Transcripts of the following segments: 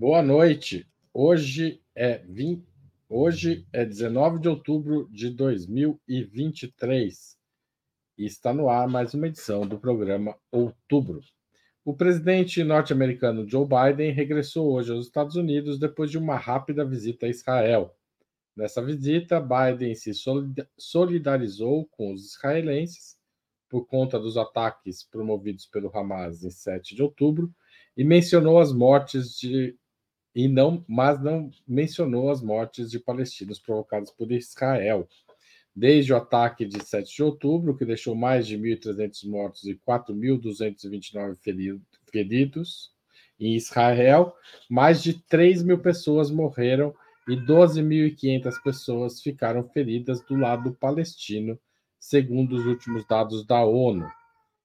Boa noite. Hoje é 20, hoje é 19 de outubro de 2023 e está no ar mais uma edição do programa Outubro. O presidente norte-americano Joe Biden regressou hoje aos Estados Unidos depois de uma rápida visita a Israel. Nessa visita, Biden se solidarizou com os israelenses por conta dos ataques promovidos pelo Hamas em 7 de outubro e mencionou as mortes de e não, mas não mencionou as mortes de palestinos provocadas por Israel. Desde o ataque de 7 de outubro, que deixou mais de 1.300 mortos e 4.229 feridos em Israel, mais de 3 mil pessoas morreram e 12.500 pessoas ficaram feridas do lado palestino, segundo os últimos dados da ONU.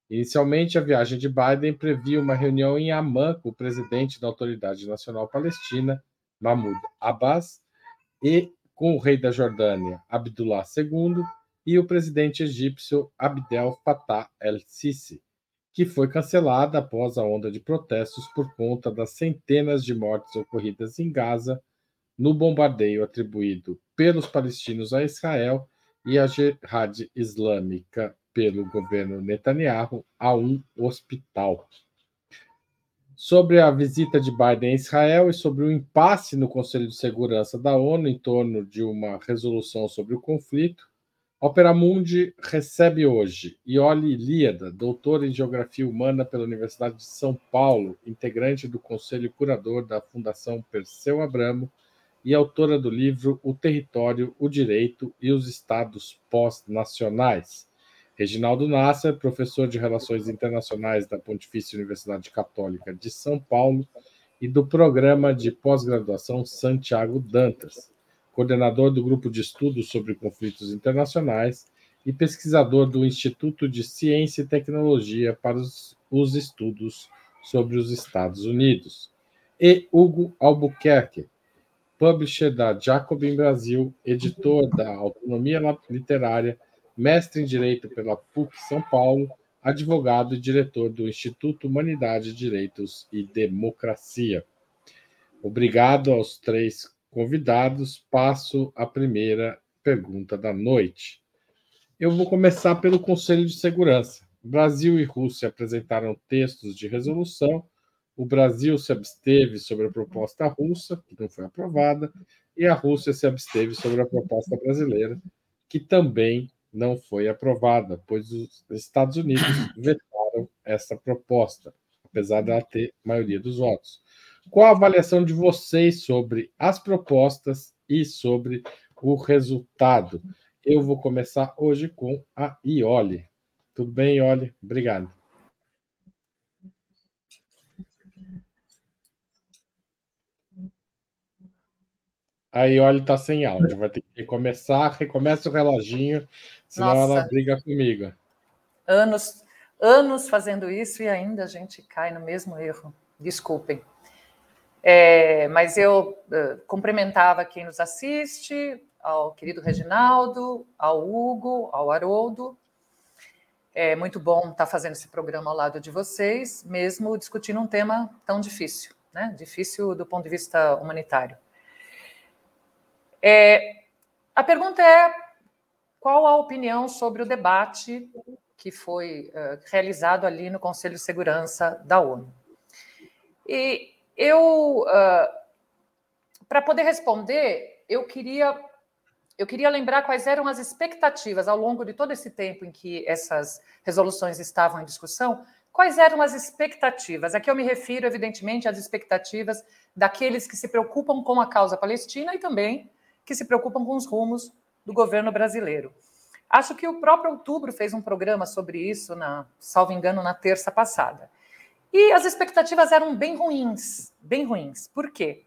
Inicialmente, a viagem de Biden previa uma reunião em Amman com o presidente da Autoridade Nacional Palestina, Mahmoud Abbas, e com o rei da Jordânia, Abdullah II, e o presidente egípcio Abdel Fattah el-Sisi, que foi cancelada após a onda de protestos por conta das centenas de mortes ocorridas em Gaza no bombardeio atribuído pelos palestinos a Israel e a Jihad Islâmica pelo governo Netanyahu a um hospital. Sobre a visita de Biden a Israel e sobre o impasse no Conselho de Segurança da ONU em torno de uma resolução sobre o conflito, Opera Mundi recebe hoje Ioli Ilíada, doutora em Geografia Humana pela Universidade de São Paulo, integrante do Conselho Curador da Fundação Perseu Abramo e autora do livro O Território, o Direito e os Estados Pós-Nacionais. Reginaldo Nasser, professor de Relações Internacionais da Pontifícia Universidade Católica de São Paulo e do Programa de Pós-Graduação Santiago Dantas, coordenador do Grupo de Estudos sobre Conflitos Internacionais e pesquisador do Instituto de Ciência e Tecnologia para os, os Estudos sobre os Estados Unidos. E Hugo Albuquerque, publisher da Jacobin Brasil, editor da Autonomia Literária mestre em Direito pela PUC São Paulo, advogado e diretor do Instituto Humanidade, Direitos e Democracia. Obrigado aos três convidados. Passo a primeira pergunta da noite. Eu vou começar pelo Conselho de Segurança. Brasil e Rússia apresentaram textos de resolução. O Brasil se absteve sobre a proposta russa, que não foi aprovada, e a Rússia se absteve sobre a proposta brasileira, que também não foi aprovada, pois os Estados Unidos vetaram essa proposta, apesar dela ter maioria dos votos. Qual a avaliação de vocês sobre as propostas e sobre o resultado? Eu vou começar hoje com a Ioli. Tudo bem, Ioli? Obrigado. A Ioli está sem áudio, vai ter que começar, recomeça o reloginho Senão Nossa. ela briga comigo. Anos, anos fazendo isso e ainda a gente cai no mesmo erro. Desculpem. É, mas eu uh, cumprimentava quem nos assiste, ao querido Reginaldo, ao Hugo, ao Haroldo. É muito bom estar fazendo esse programa ao lado de vocês, mesmo discutindo um tema tão difícil, né? Difícil do ponto de vista humanitário. É, a pergunta é qual a opinião sobre o debate que foi uh, realizado ali no Conselho de Segurança da ONU. E eu, uh, para poder responder, eu queria, eu queria lembrar quais eram as expectativas ao longo de todo esse tempo em que essas resoluções estavam em discussão, quais eram as expectativas? Aqui eu me refiro, evidentemente, às expectativas daqueles que se preocupam com a causa palestina e também que se preocupam com os rumos do governo brasileiro. Acho que o próprio Outubro fez um programa sobre isso, na, salvo engano, na terça passada. E as expectativas eram bem ruins, bem ruins. Por quê?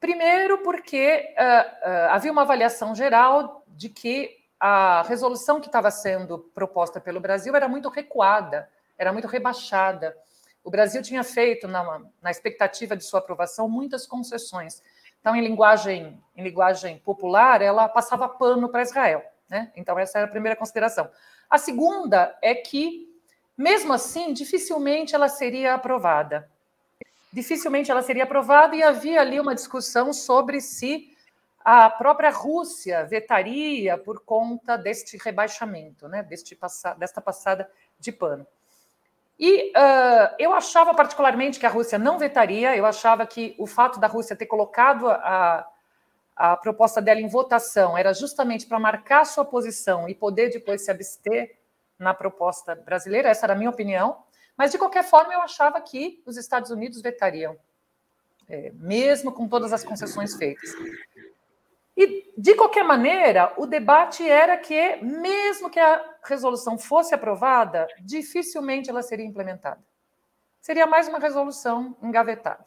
Primeiro, porque uh, uh, havia uma avaliação geral de que a resolução que estava sendo proposta pelo Brasil era muito recuada, era muito rebaixada. O Brasil tinha feito, na, na expectativa de sua aprovação, muitas concessões. Então, em linguagem, em linguagem popular, ela passava pano para Israel. Né? Então, essa era a primeira consideração. A segunda é que, mesmo assim, dificilmente ela seria aprovada. dificilmente ela seria aprovada e havia ali uma discussão sobre se a própria Rússia vetaria por conta deste rebaixamento, né, deste desta passada de pano. E uh, eu achava particularmente que a Rússia não vetaria, eu achava que o fato da Rússia ter colocado a, a proposta dela em votação era justamente para marcar sua posição e poder depois se abster na proposta brasileira, essa era a minha opinião. Mas, de qualquer forma, eu achava que os Estados Unidos vetariam, é, mesmo com todas as concessões feitas. E, de qualquer maneira, o debate era que, mesmo que a resolução fosse aprovada, dificilmente ela seria implementada. Seria mais uma resolução engavetada.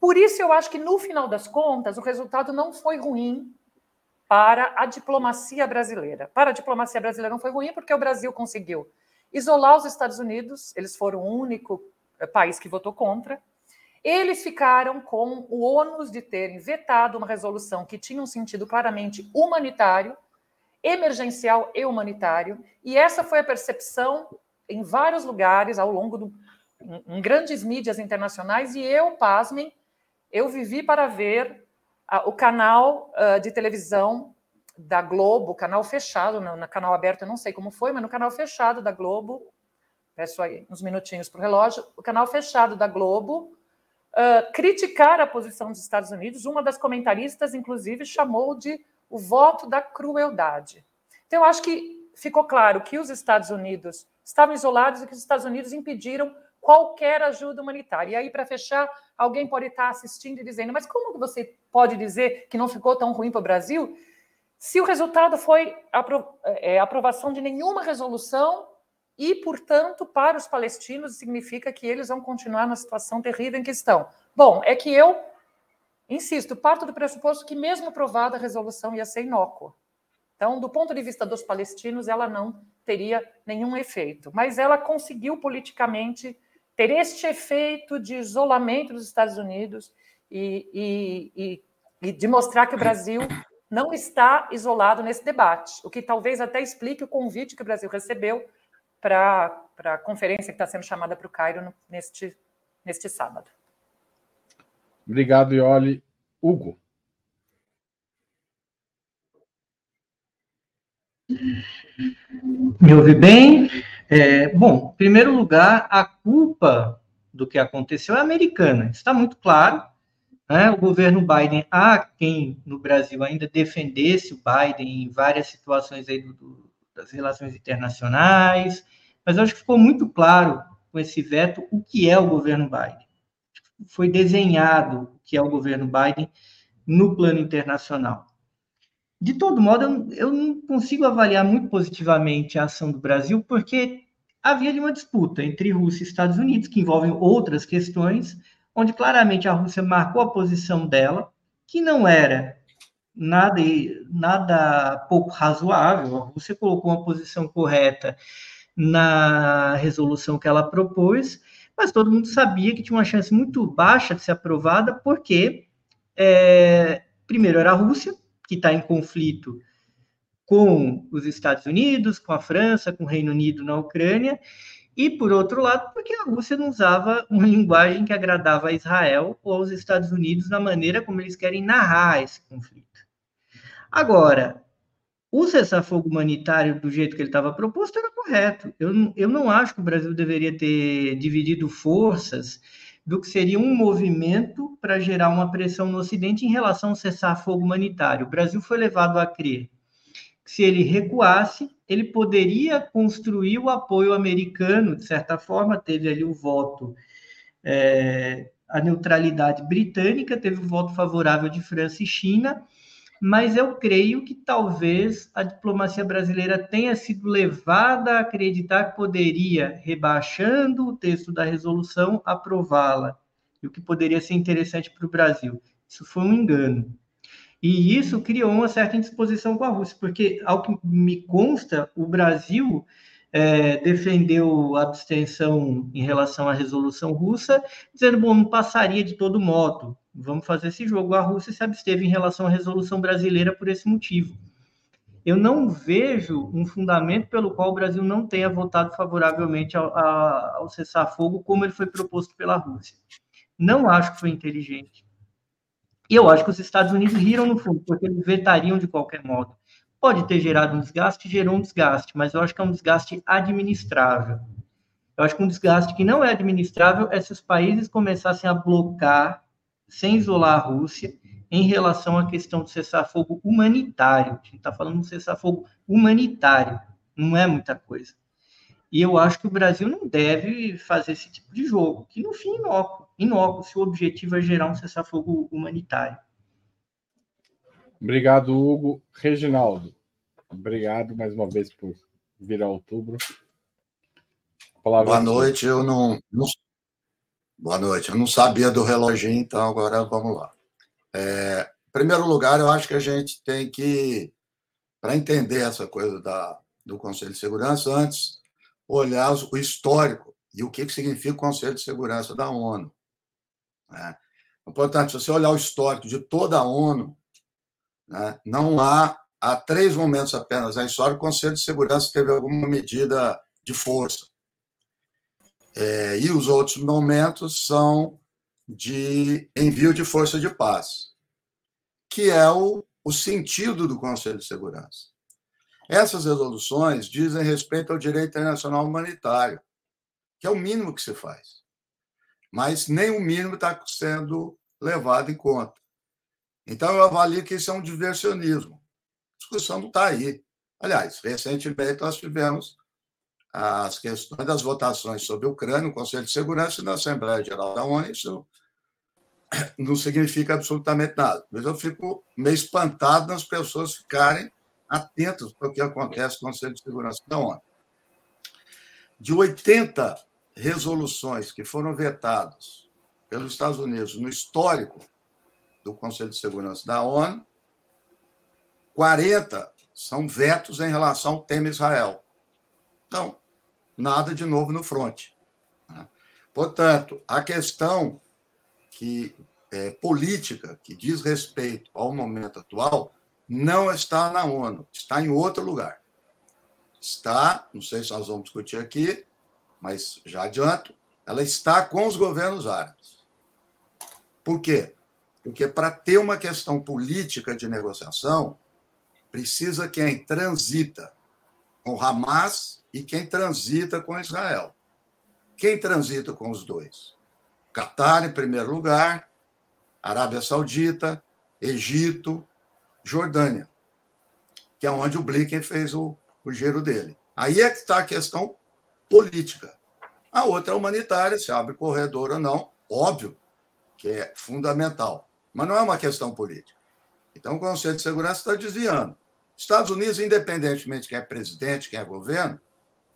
Por isso, eu acho que, no final das contas, o resultado não foi ruim para a diplomacia brasileira. Para a diplomacia brasileira não foi ruim, porque o Brasil conseguiu isolar os Estados Unidos, eles foram o único eh, país que votou contra. Eles ficaram com o ônus de terem vetado uma resolução que tinha um sentido claramente humanitário, emergencial e humanitário, e essa foi a percepção em vários lugares ao longo do em, grandes mídias internacionais e eu, pasmem, eu vivi para ver o canal uh, de televisão da Globo, canal fechado, no, no, canal aberto eu não sei como foi, mas no canal fechado da Globo, peço aí uns minutinhos para o relógio, o canal fechado da Globo, uh, criticar a posição dos Estados Unidos. Uma das comentaristas, inclusive, chamou de o voto da crueldade. Então, eu acho que ficou claro que os Estados Unidos estavam isolados e que os Estados Unidos impediram qualquer ajuda humanitária. E aí, para fechar, alguém pode estar assistindo e dizendo: mas como você pode dizer que não ficou tão ruim para o Brasil? Se o resultado foi é, aprovação de nenhuma resolução e, portanto, para os palestinos significa que eles vão continuar na situação terrível em que estão. Bom, é que eu insisto, parto do pressuposto que mesmo aprovada a resolução ia ser inócua. Então, do ponto de vista dos palestinos, ela não teria nenhum efeito, mas ela conseguiu politicamente ter este efeito de isolamento dos Estados Unidos e, e, e, e de mostrar que o Brasil não está isolado nesse debate, o que talvez até explique o convite que o Brasil recebeu para a conferência que está sendo chamada para o Cairo neste, neste sábado. Obrigado, Ioli. Hugo. Me ouve bem? É, bom, em primeiro lugar, a culpa do que aconteceu é americana. Está muito claro. Né? O governo Biden, há quem no Brasil ainda defendesse o Biden em várias situações aí do, do, relações internacionais, mas acho que ficou muito claro com esse veto o que é o governo Biden. Foi desenhado o que é o governo Biden no plano internacional. De todo modo, eu, não consigo avaliar muito positivamente a ação do Brasil, porque havia uma disputa entre Rússia e Estados Unidos, que envolvem outras questões, onde claramente a Rússia marcou a posição dela, que não era nada, nada pouco razoável. A Rússia colocou uma posição correta na resolução que ela propôs, mas todo mundo sabia que tinha uma chance muito baixa de ser aprovada, porque, é, primeiro, era a Rússia, que está em conflito com os Estados Unidos, com a França, com o Reino Unido na Ucrânia, e, por outro lado, porque a Rússia não usava uma linguagem que agradava a Israel ou aos Estados Unidos na maneira como eles querem narrar esse conflito. Agora, o cessar-fogo humanitário do jeito que ele estava proposto era correto. Eu, eu não acho que o Brasil deveria ter dividido forças do que seria um movimento para gerar uma pressão no Ocidente em relação ao cessar-fogo humanitário. O Brasil foi levado a crer que se ele recuasse, ele poderia construir o apoio americano, de certa forma, teve ali o voto, é, a neutralidade britânica, teve o voto favorável de França e China, mas eu creio que talvez a diplomacia brasileira tenha sido levada a acreditar que poderia, rebaixando o texto da resolução, aprová-la, e o que poderia ser interessante para o Brasil. Isso foi um engano. E isso criou uma certa indisposição com a Rússia, porque, ao que me consta, o Brasil é, defendeu a abstenção em relação à resolução russa, dizendo, bom, não passaria de todo modo, vamos fazer esse jogo. A Rússia se absteve em relação à resolução brasileira por esse motivo. eu não vejo um fundamento pelo qual o Brasil não tenha votado favoravelmente ao, ao cessar-fogo, como ele foi proposto pela Rússia. Não acho que foi inteligente. E eu acho que os Estados Unidos riram no fundo, porque eles vetariam de qualquer modo. Pode ter gerado um desgaste, gerou um desgaste, mas eu acho que é um desgaste administrável. Eu acho que um desgaste que não é administrável é se os países começassem a blocar, sem isolar a Rússia, em relação à questão do cessar-fogo humanitário. A gente está falando de um cessar-fogo humanitário, não é muita coisa. E eu acho que o Brasil não deve fazer esse tipo de jogo, que no fim inócuo, inócuo se o objetivo é gerar um cessar-fogo humanitário. Obrigado, Hugo. Reginaldo, obrigado mais uma vez por vir a outubro. Boa noite, eu não, não, Boa noite, eu não sabia do reloginho, então agora vamos lá. É, em primeiro lugar, eu acho que a gente tem que, para entender essa coisa da, do Conselho de Segurança, antes olhar o histórico e o que, que significa o Conselho de Segurança da ONU. Né? Portanto, se você olhar o histórico de toda a ONU, né, não há, há três momentos apenas na história que o Conselho de Segurança teve alguma medida de força. É, e os outros momentos são de envio de força de paz, que é o, o sentido do Conselho de Segurança. Essas resoluções dizem respeito ao direito internacional humanitário, que é o mínimo que se faz. Mas nem o mínimo está sendo levado em conta. Então, eu avalio que isso é um diversionismo. A discussão não está aí. Aliás, recentemente nós tivemos as questões das votações sobre a Ucrânia no Conselho de Segurança e na Assembleia Geral da ONU. Isso não significa absolutamente nada. Mas eu fico meio espantado nas pessoas ficarem atentas para o que acontece no Conselho de Segurança da ONU. De 80 resoluções que foram vetadas pelos Estados Unidos no histórico do Conselho de Segurança da ONU, 40 são vetos em relação ao tema Israel. Então, nada de novo no fronte. Né? Portanto, a questão que é, política que diz respeito ao momento atual não está na ONU, está em outro lugar. Está, não sei se nós vamos discutir aqui, mas já adianto, ela está com os governos árabes. Por quê? Porque para ter uma questão política de negociação, precisa quem transita com Hamas e quem transita com Israel. Quem transita com os dois? Catar, em primeiro lugar, Arábia Saudita, Egito, Jordânia, que é onde o Blinken fez o, o giro dele. Aí é que está a questão política. A outra é humanitária, se abre corredor ou não, óbvio que é fundamental, mas não é uma questão política. Então, o Conselho de Segurança está desviando. Estados Unidos, independentemente de quem é presidente, quem é governo,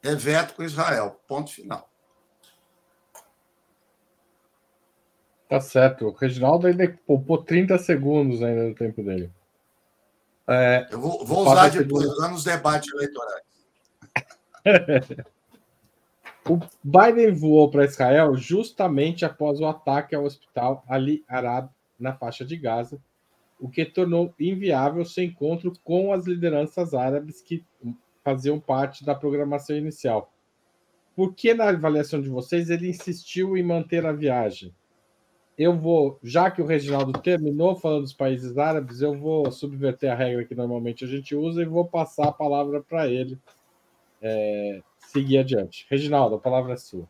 é veto com Israel. Ponto final. Tá certo. O Reginaldo ainda poupou 30 segundos ainda do tempo dele. É, Eu vou, vou usar depois, usar nos debates eleitorais. o Biden voou para Israel justamente após o ataque ao hospital Ali Arab na faixa de Gaza, o que tornou inviável seu encontro com as lideranças árabes que faziam parte da programação inicial. Por que, na avaliação de vocês, ele insistiu em manter a viagem? Eu vou, já que o Reginaldo terminou falando dos países árabes, eu vou subverter a regra que normalmente a gente usa e vou passar a palavra para ele é, seguir adiante. Reginaldo, a palavra é sua.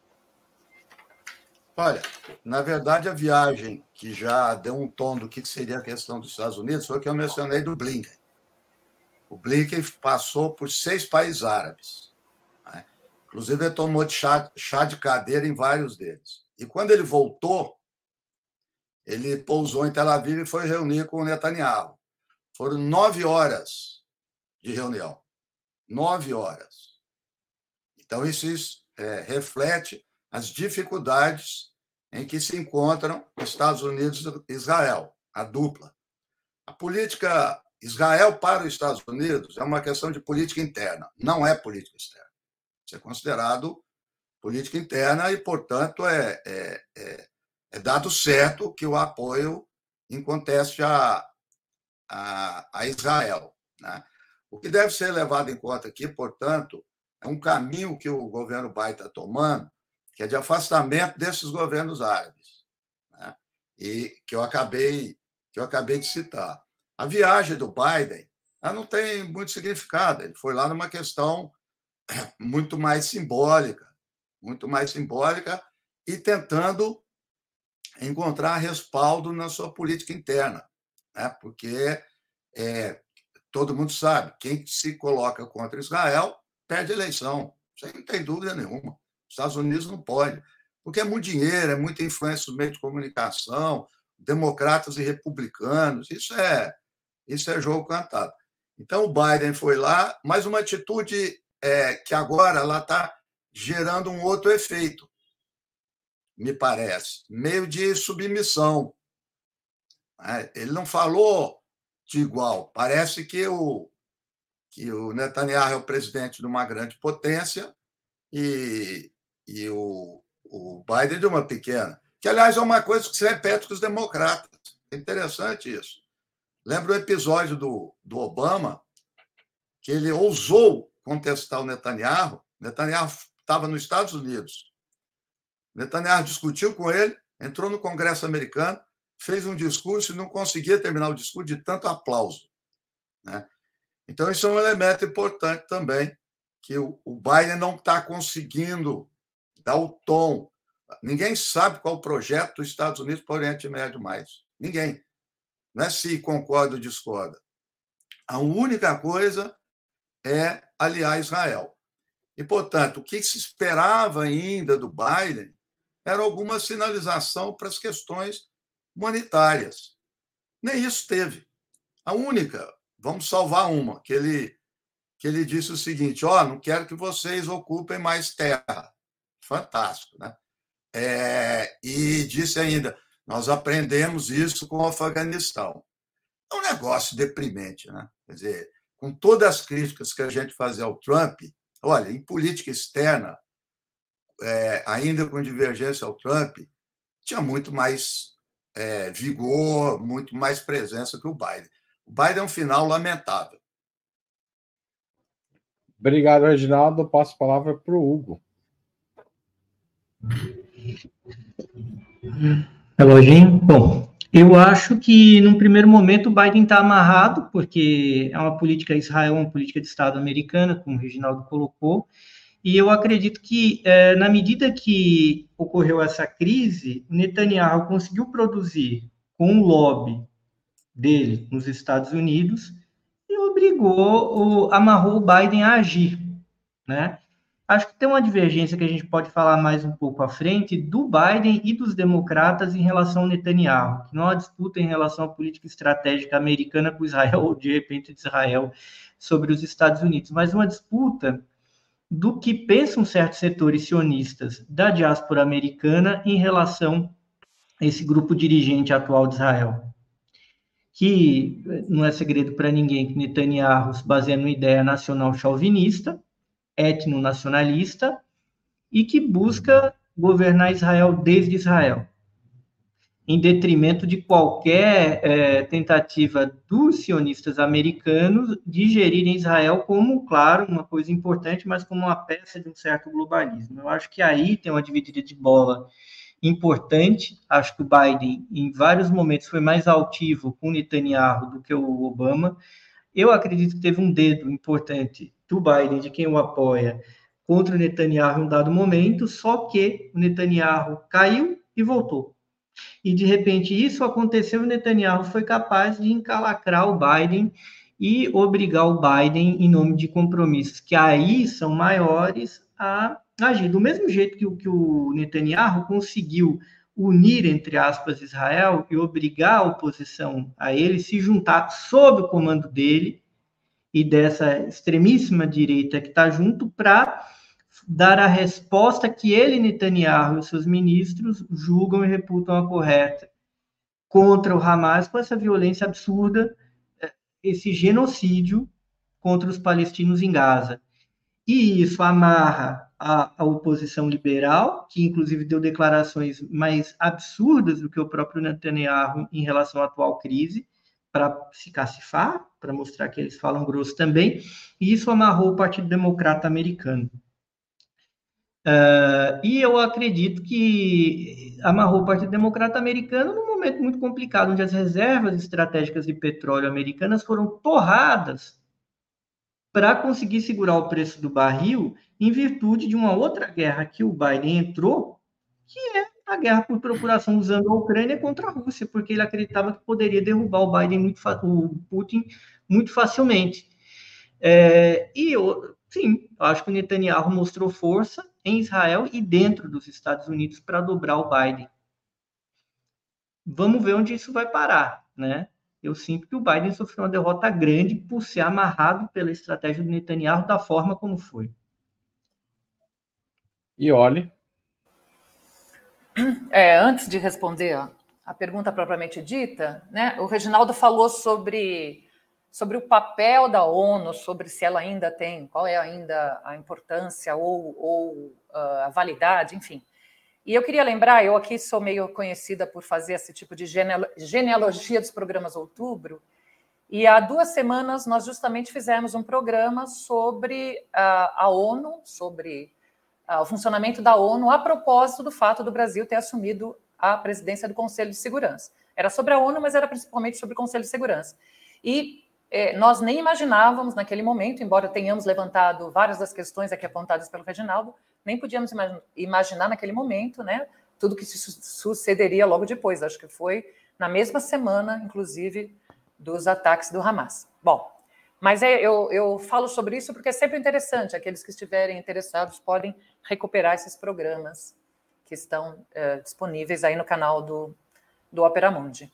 Olha, na verdade, a viagem que já deu um tom do que seria a questão dos Estados Unidos foi o que eu mencionei do Blinken. O Blinken passou por seis países árabes. Né? Inclusive, ele tomou chá, chá de cadeira em vários deles. E quando ele voltou, ele pousou em Tel Aviv e foi reunir com o Netanyahu. Foram nove horas de reunião. Nove horas. Então, isso, isso é, reflete as dificuldades em que se encontram Estados Unidos e Israel, a dupla. A política Israel para os Estados Unidos é uma questão de política interna, não é política externa. Isso é considerado política interna e, portanto, é, é, é, é dado certo que o apoio em conteste a, a, a Israel. Né? O que deve ser levado em conta aqui, portanto, é um caminho que o governo Biden está tomando, que é de afastamento desses governos árabes, né? e que eu acabei que eu acabei de citar. A viagem do Biden ela não tem muito significado. Ele foi lá numa questão muito mais simbólica, muito mais simbólica e tentando encontrar respaldo na sua política interna, né? porque é, todo mundo sabe, quem se coloca contra Israel perde eleição, isso não tem dúvida nenhuma. Os Estados Unidos não pode, porque é muito dinheiro, é muita influência do meio de comunicação, democratas e republicanos, isso é, isso é jogo cantado. Então, o Biden foi lá, mas uma atitude é, que agora ela está gerando um outro efeito, me parece, meio de submissão. Né? Ele não falou de igual. Parece que o, que o Netanyahu é o presidente de uma grande potência e, e o, o Biden de uma pequena. Que, aliás, é uma coisa que se repete com os democratas. É interessante isso. Lembra o episódio do, do Obama, que ele ousou contestar o Netanyahu. Netanyahu estava nos Estados Unidos. Netanyahu discutiu com ele, entrou no Congresso americano, fez um discurso e não conseguia terminar o discurso de tanto aplauso. Né? Então, isso é um elemento importante também, que o, Biden não está conseguindo dar o tom. Ninguém sabe qual o projeto dos Estados Unidos para o Oriente Médio mais. Ninguém. Não é se concorda ou discorda. A única coisa é aliar Israel. E, portanto, o que se esperava ainda do Biden era alguma sinalização para as questões humanitárias. Nem isso teve. A única, vamos salvar uma, que ele, que ele disse o seguinte: ó, oh, não quero que vocês ocupem mais terra. Fantástico, né? É, e disse ainda: nós aprendemos isso com o Afeganistão. É um negócio deprimente, né? Quer dizer, com todas as críticas que a gente fazia ao Trump, olha, em política externa, é, ainda com divergência ao Trump, tinha muito mais é, vigor, muito mais presença que o Biden. O Biden é um final lamentável. Obrigado, Reginaldo. Passo a palavra para o Hugo. Reloginho? Bom, eu acho que, num primeiro momento, o Biden está amarrado, porque é uma política Israel, uma política de Estado americana, como o Reginaldo colocou, e eu acredito que, é, na medida que ocorreu essa crise, Netanyahu conseguiu produzir com o lobby dele nos Estados Unidos e obrigou, o, amarrou o Biden a agir, né? Acho que tem uma divergência que a gente pode falar mais um pouco à frente do Biden e dos democratas em relação ao Netanyahu, que não há disputa em relação à política estratégica americana com Israel ou de repente de Israel sobre os Estados Unidos, mas uma disputa do que pensam certos setores sionistas da diáspora americana em relação a esse grupo dirigente atual de Israel. Que não é segredo para ninguém que Netanyahu se baseia numa ideia nacional chauvinista, etnonacionalista, e que busca governar Israel desde Israel em detrimento de qualquer é, tentativa dos sionistas americanos de gerirem Israel como, claro, uma coisa importante, mas como uma peça de um certo globalismo. Eu acho que aí tem uma dividida de bola importante. Acho que o Biden, em vários momentos, foi mais altivo com Netanyahu do que o Obama. Eu acredito que teve um dedo importante do Biden, de quem o apoia, contra o Netanyahu em um dado momento, só que o Netanyahu caiu e voltou e de repente isso aconteceu e Netanyahu foi capaz de encalacrar o Biden e obrigar o Biden, em nome de compromissos que aí são maiores, a agir. Do mesmo jeito que, que o Netanyahu conseguiu unir, entre aspas, Israel e obrigar a oposição a ele se juntar sob o comando dele e dessa extremíssima direita que está junto para dar a resposta que ele, Netanyahu e seus ministros julgam e reputam a correta contra o Hamas com essa violência absurda, eh, esse genocídio contra os palestinos em Gaza. E isso amarra a, a, oposição liberal, que inclusive deu declarações mais absurdas do que o próprio Netanyahu em relação à atual crise, para se cacifar, para mostrar que eles falam grosso também, e isso amarrou o Partido Democrata americano. Uh, e eu acredito que amarrou o Partido Democrata americano num momento muito complicado, onde as reservas estratégicas de petróleo americanas foram torradas para conseguir segurar o preço do barril em virtude de uma outra guerra que o Biden entrou, que é a guerra por procuração usando a Ucrânia contra a Rússia, porque ele acreditava que poderia derrubar o Biden muito o Putin muito facilmente. É, e eu, sim, acho que o Netanyahu mostrou força em Israel e dentro dos Estados Unidos para dobrar o Biden. Vamos ver onde isso vai parar, né? Eu sinto que o Biden sofreu uma derrota grande por ser amarrado pela estratégia do Netanyahu da forma como foi. E olhe. É, antes de responder a pergunta propriamente dita, né, o Reginaldo falou sobre sobre o papel da ONU, sobre se ela ainda tem, qual é ainda a importância ou, ou uh, a validade, enfim. E eu queria lembrar, eu aqui sou meio conhecida por fazer esse tipo de genealogia dos programas Outubro, e há duas semanas nós justamente fizemos um programa sobre uh, a ONU, sobre uh, o funcionamento da ONU, a propósito do fato do Brasil ter assumido a presidência do Conselho de Segurança. Era sobre a ONU, mas era principalmente sobre o Conselho de Segurança. E é, nós nem imaginávamos naquele momento, embora tenhamos levantado várias das questões aqui apontadas pelo Reginaldo, nem podíamos imaginar naquele momento, né, tudo que sucederia logo depois. Acho que foi na mesma semana, inclusive, dos ataques do Hamas. Bom, mas é, eu, eu falo sobre isso porque é sempre interessante. Aqueles que estiverem interessados podem recuperar esses programas que estão é, disponíveis aí no canal do, do Opera Mundi.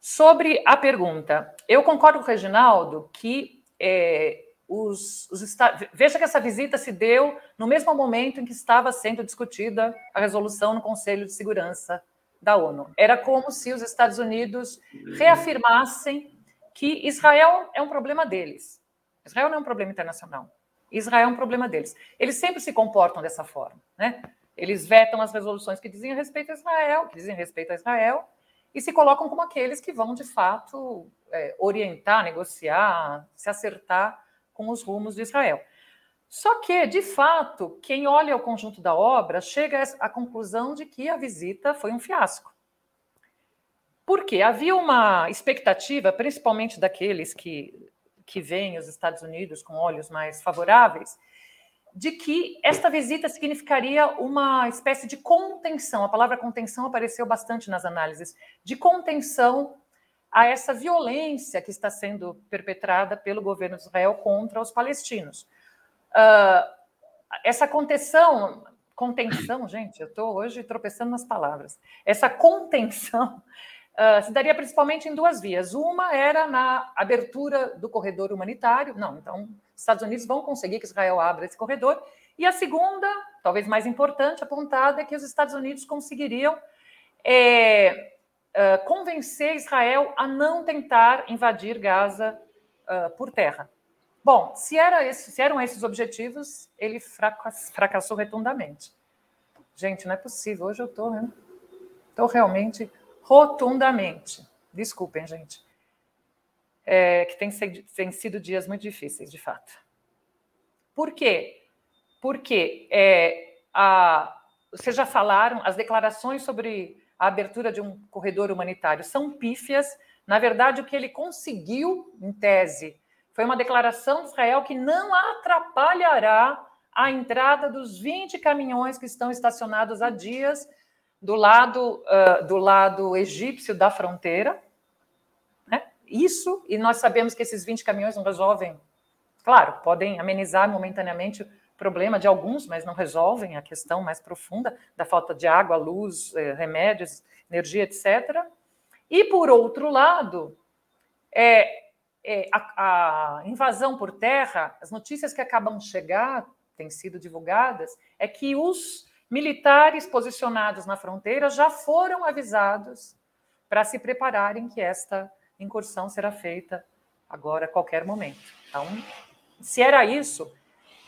Sobre a pergunta, eu concordo com o Reginaldo que é, os, os veja que essa visita se deu no mesmo momento em que estava sendo discutida a resolução no Conselho de Segurança da ONU. Era como se os Estados Unidos reafirmassem que Israel é um problema deles. Israel não é um problema internacional. Israel é um problema deles. Eles sempre se comportam dessa forma, né? Eles vetam as resoluções que dizem respeito a Israel, que dizem respeito a Israel, e se colocam como aqueles que vão, de fato, é, orientar, negociar, se acertar com os rumos de Israel. Só que, de fato, quem olha o conjunto da obra chega à conclusão de que a visita foi um fiasco. Porque havia uma expectativa, principalmente daqueles que, que veem os Estados Unidos com olhos mais favoráveis, de que esta visita significaria uma espécie de contenção. A palavra contenção apareceu bastante nas análises de contenção a essa violência que está sendo perpetrada pelo governo de Israel contra os palestinos. Uh, essa contenção, contenção, gente, eu estou hoje tropeçando nas palavras. Essa contenção uh, se daria principalmente em duas vias. Uma era na abertura do corredor humanitário. Não, então Estados Unidos vão conseguir que Israel abra esse corredor. E a segunda, talvez mais importante, apontada, é que os Estados Unidos conseguiriam é, uh, convencer Israel a não tentar invadir Gaza uh, por terra. Bom, se, era esse, se eram esses objetivos, ele fracassou rotundamente. Gente, não é possível. Hoje eu estou né? Estou realmente rotundamente. Desculpem, gente é, que tem, tem, sido dias muito difíceis, de fato. Por quê? Porque é, a, vocês já falaram, as declarações sobre a abertura de um corredor humanitário são pífias. Na verdade, o que ele conseguiu, em tese, foi uma declaração de Israel que não atrapalhará a entrada dos 20 caminhões que estão estacionados há dias do lado, uh, do lado egípcio da fronteira, isso, e nós sabemos que esses 20 caminhões não resolvem, claro, podem amenizar momentaneamente o problema de alguns, mas não resolvem a questão mais profunda da falta de água, luz, remédios, energia, etc. E, por outro lado, é, é a, a invasão por terra, as notícias que acabam de chegar, têm sido divulgadas, é que os militares posicionados na fronteira já foram avisados para se prepararem que esta incursão será feita agora a qualquer momento. Então, se era isso,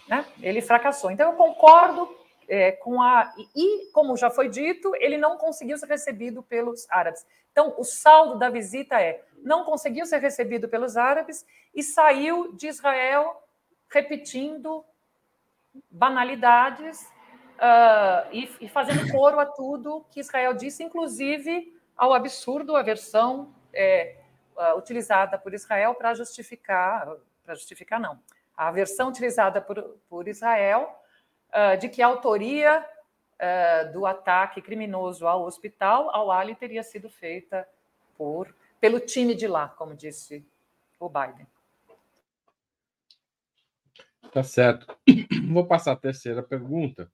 né, ele fracassou. Então, eu concordo é, com a. E, como já foi dito, ele não conseguiu ser recebido pelos árabes. Então, o saldo da visita é não conseguiu ser recebido pelos árabes e saiu de Israel repetindo banalidades uh, e, e, fazendo coro a tudo que Israel disse, inclusive ao absurdo, a versão é, uh, utilizada por Israel para justificar, para justificar não, a versão utilizada por, por Israel uh, de que a autoria do ataque criminoso ao hospital, ao Ali, teria sido feita por, pelo time de lá, como disse o Biden. Tá certo. Vou passar a terceira pergunta.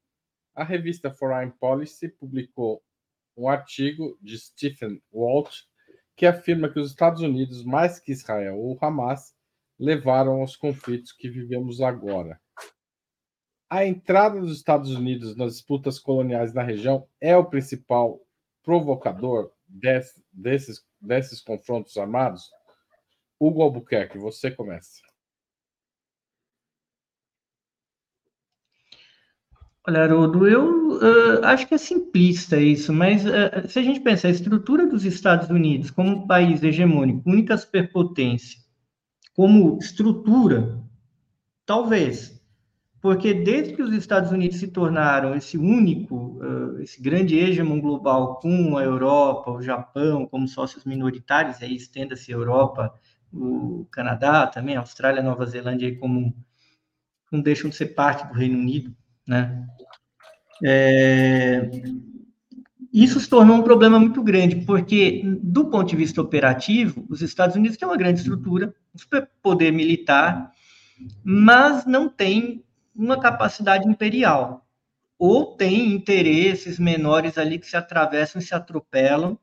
A revista Foreign Policy publicou um artigo de Stephen Walt que afirma que os Estados Unidos, mais que Israel ou Hamas, levaram aos conflitos que vivemos agora. A entrada dos Estados Unidos nas disputas coloniais na região é o principal provocador desse, desses, desses confrontos armados? Hugo Albuquerque, você começa. Olha, Haroldo, eu uh, acho que é simplista isso, mas uh, se a gente pensar a estrutura dos Estados Unidos como um país hegemônico, única superpotência, como estrutura, talvez, porque desde que os Estados Unidos se tornaram esse único, uh, esse grande hegemon global com a Europa, o Japão como sócios minoritários, aí estenda-se a Europa, o Canadá também, a Austrália, Nova Zelândia como não deixam de ser parte do Reino Unido, né? É, isso se tornou um problema muito grande, porque, do ponto de vista operativo, os Estados Unidos têm uma grande estrutura, um poder militar, mas não tem uma capacidade imperial. Ou tem interesses menores ali que se atravessam e se atropelam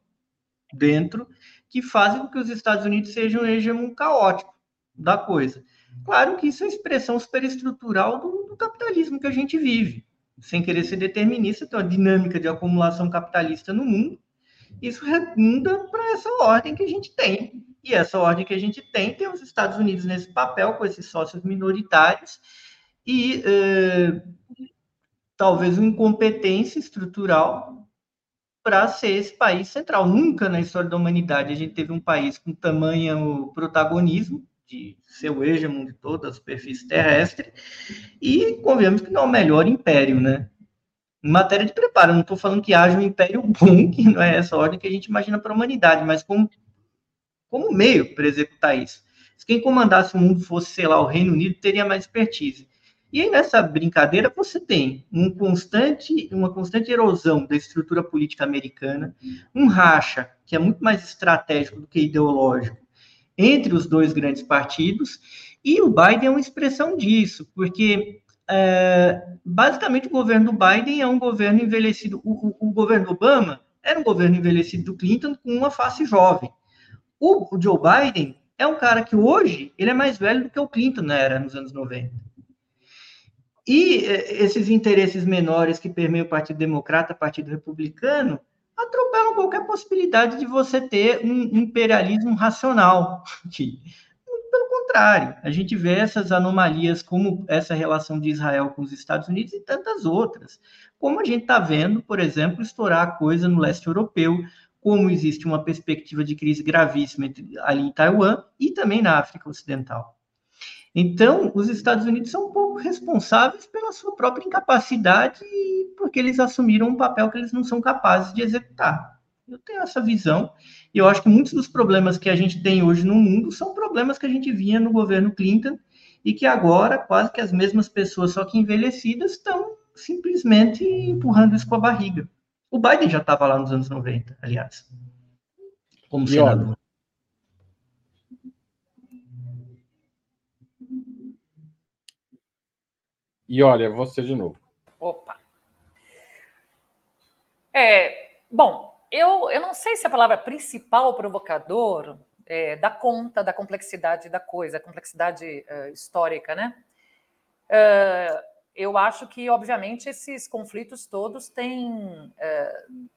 dentro, que fazem com que os Estados Unidos sejam um hegemon caótico da coisa. Claro que isso é expressão superestrutural do, do capitalismo que a gente vive. Sem querer ser determinista, tem uma dinâmica de acumulação capitalista no mundo. Isso redunda para essa ordem que a gente tem. E essa ordem que a gente tem tem os Estados Unidos nesse papel, com esses sócios minoritários, e eh, talvez uma incompetência estrutural para ser esse país central. Nunca na história da humanidade a gente teve um país com tamanho protagonismo de ser o hegemon de toda a superfície terrestre, e convenhamos que não é o melhor império, né? Em matéria de preparo, não estou falando que haja um império bom, que não é essa ordem que a gente imagina para a humanidade, mas como, como meio para executar isso. Se quem comandasse o mundo fosse, sei lá, o Reino Unido, teria mais expertise. E aí, nessa brincadeira, você tem um constante, uma constante erosão da estrutura política americana, um racha que é muito mais estratégico do que ideológico, entre os dois grandes partidos, e o Biden é uma expressão disso, porque é, basicamente o governo do Biden é um governo envelhecido. O, o, governo Obama era um governo envelhecido do Clinton com uma face jovem. O, o, Joe Biden é um cara que hoje ele é mais velho do que o Clinton era nos anos 90. E é, esses interesses menores que permeiam o Partido Democrata, Partido Republicano, atropelam qualquer possibilidade de você ter um imperialismo racional. Pelo contrário, a gente vê essas anomalias, como essa relação de Israel com os Estados Unidos e tantas outras. Como a gente está vendo, por exemplo, estourar a coisa no leste europeu, como existe uma perspectiva de crise gravíssima ali em Taiwan e também na África Ocidental. Então, os Estados Unidos são um pouco responsáveis pela sua própria incapacidade, porque eles assumiram um papel que eles não são capazes de executar. Eu tenho essa visão, e eu acho que muitos dos problemas que a gente tem hoje no mundo são problemas que a gente vinha no governo Clinton, e que agora quase que as mesmas pessoas, só que envelhecidas, estão simplesmente empurrando isso com a barriga. O Biden já estava lá nos anos 90, aliás, como senador. E olha, você de novo. Opa. É, bom, eu, eu não sei se a palavra principal provocador é, dá conta da complexidade da coisa, a complexidade uh, histórica, né? Uh, eu acho que, obviamente, esses conflitos todos têm, uh,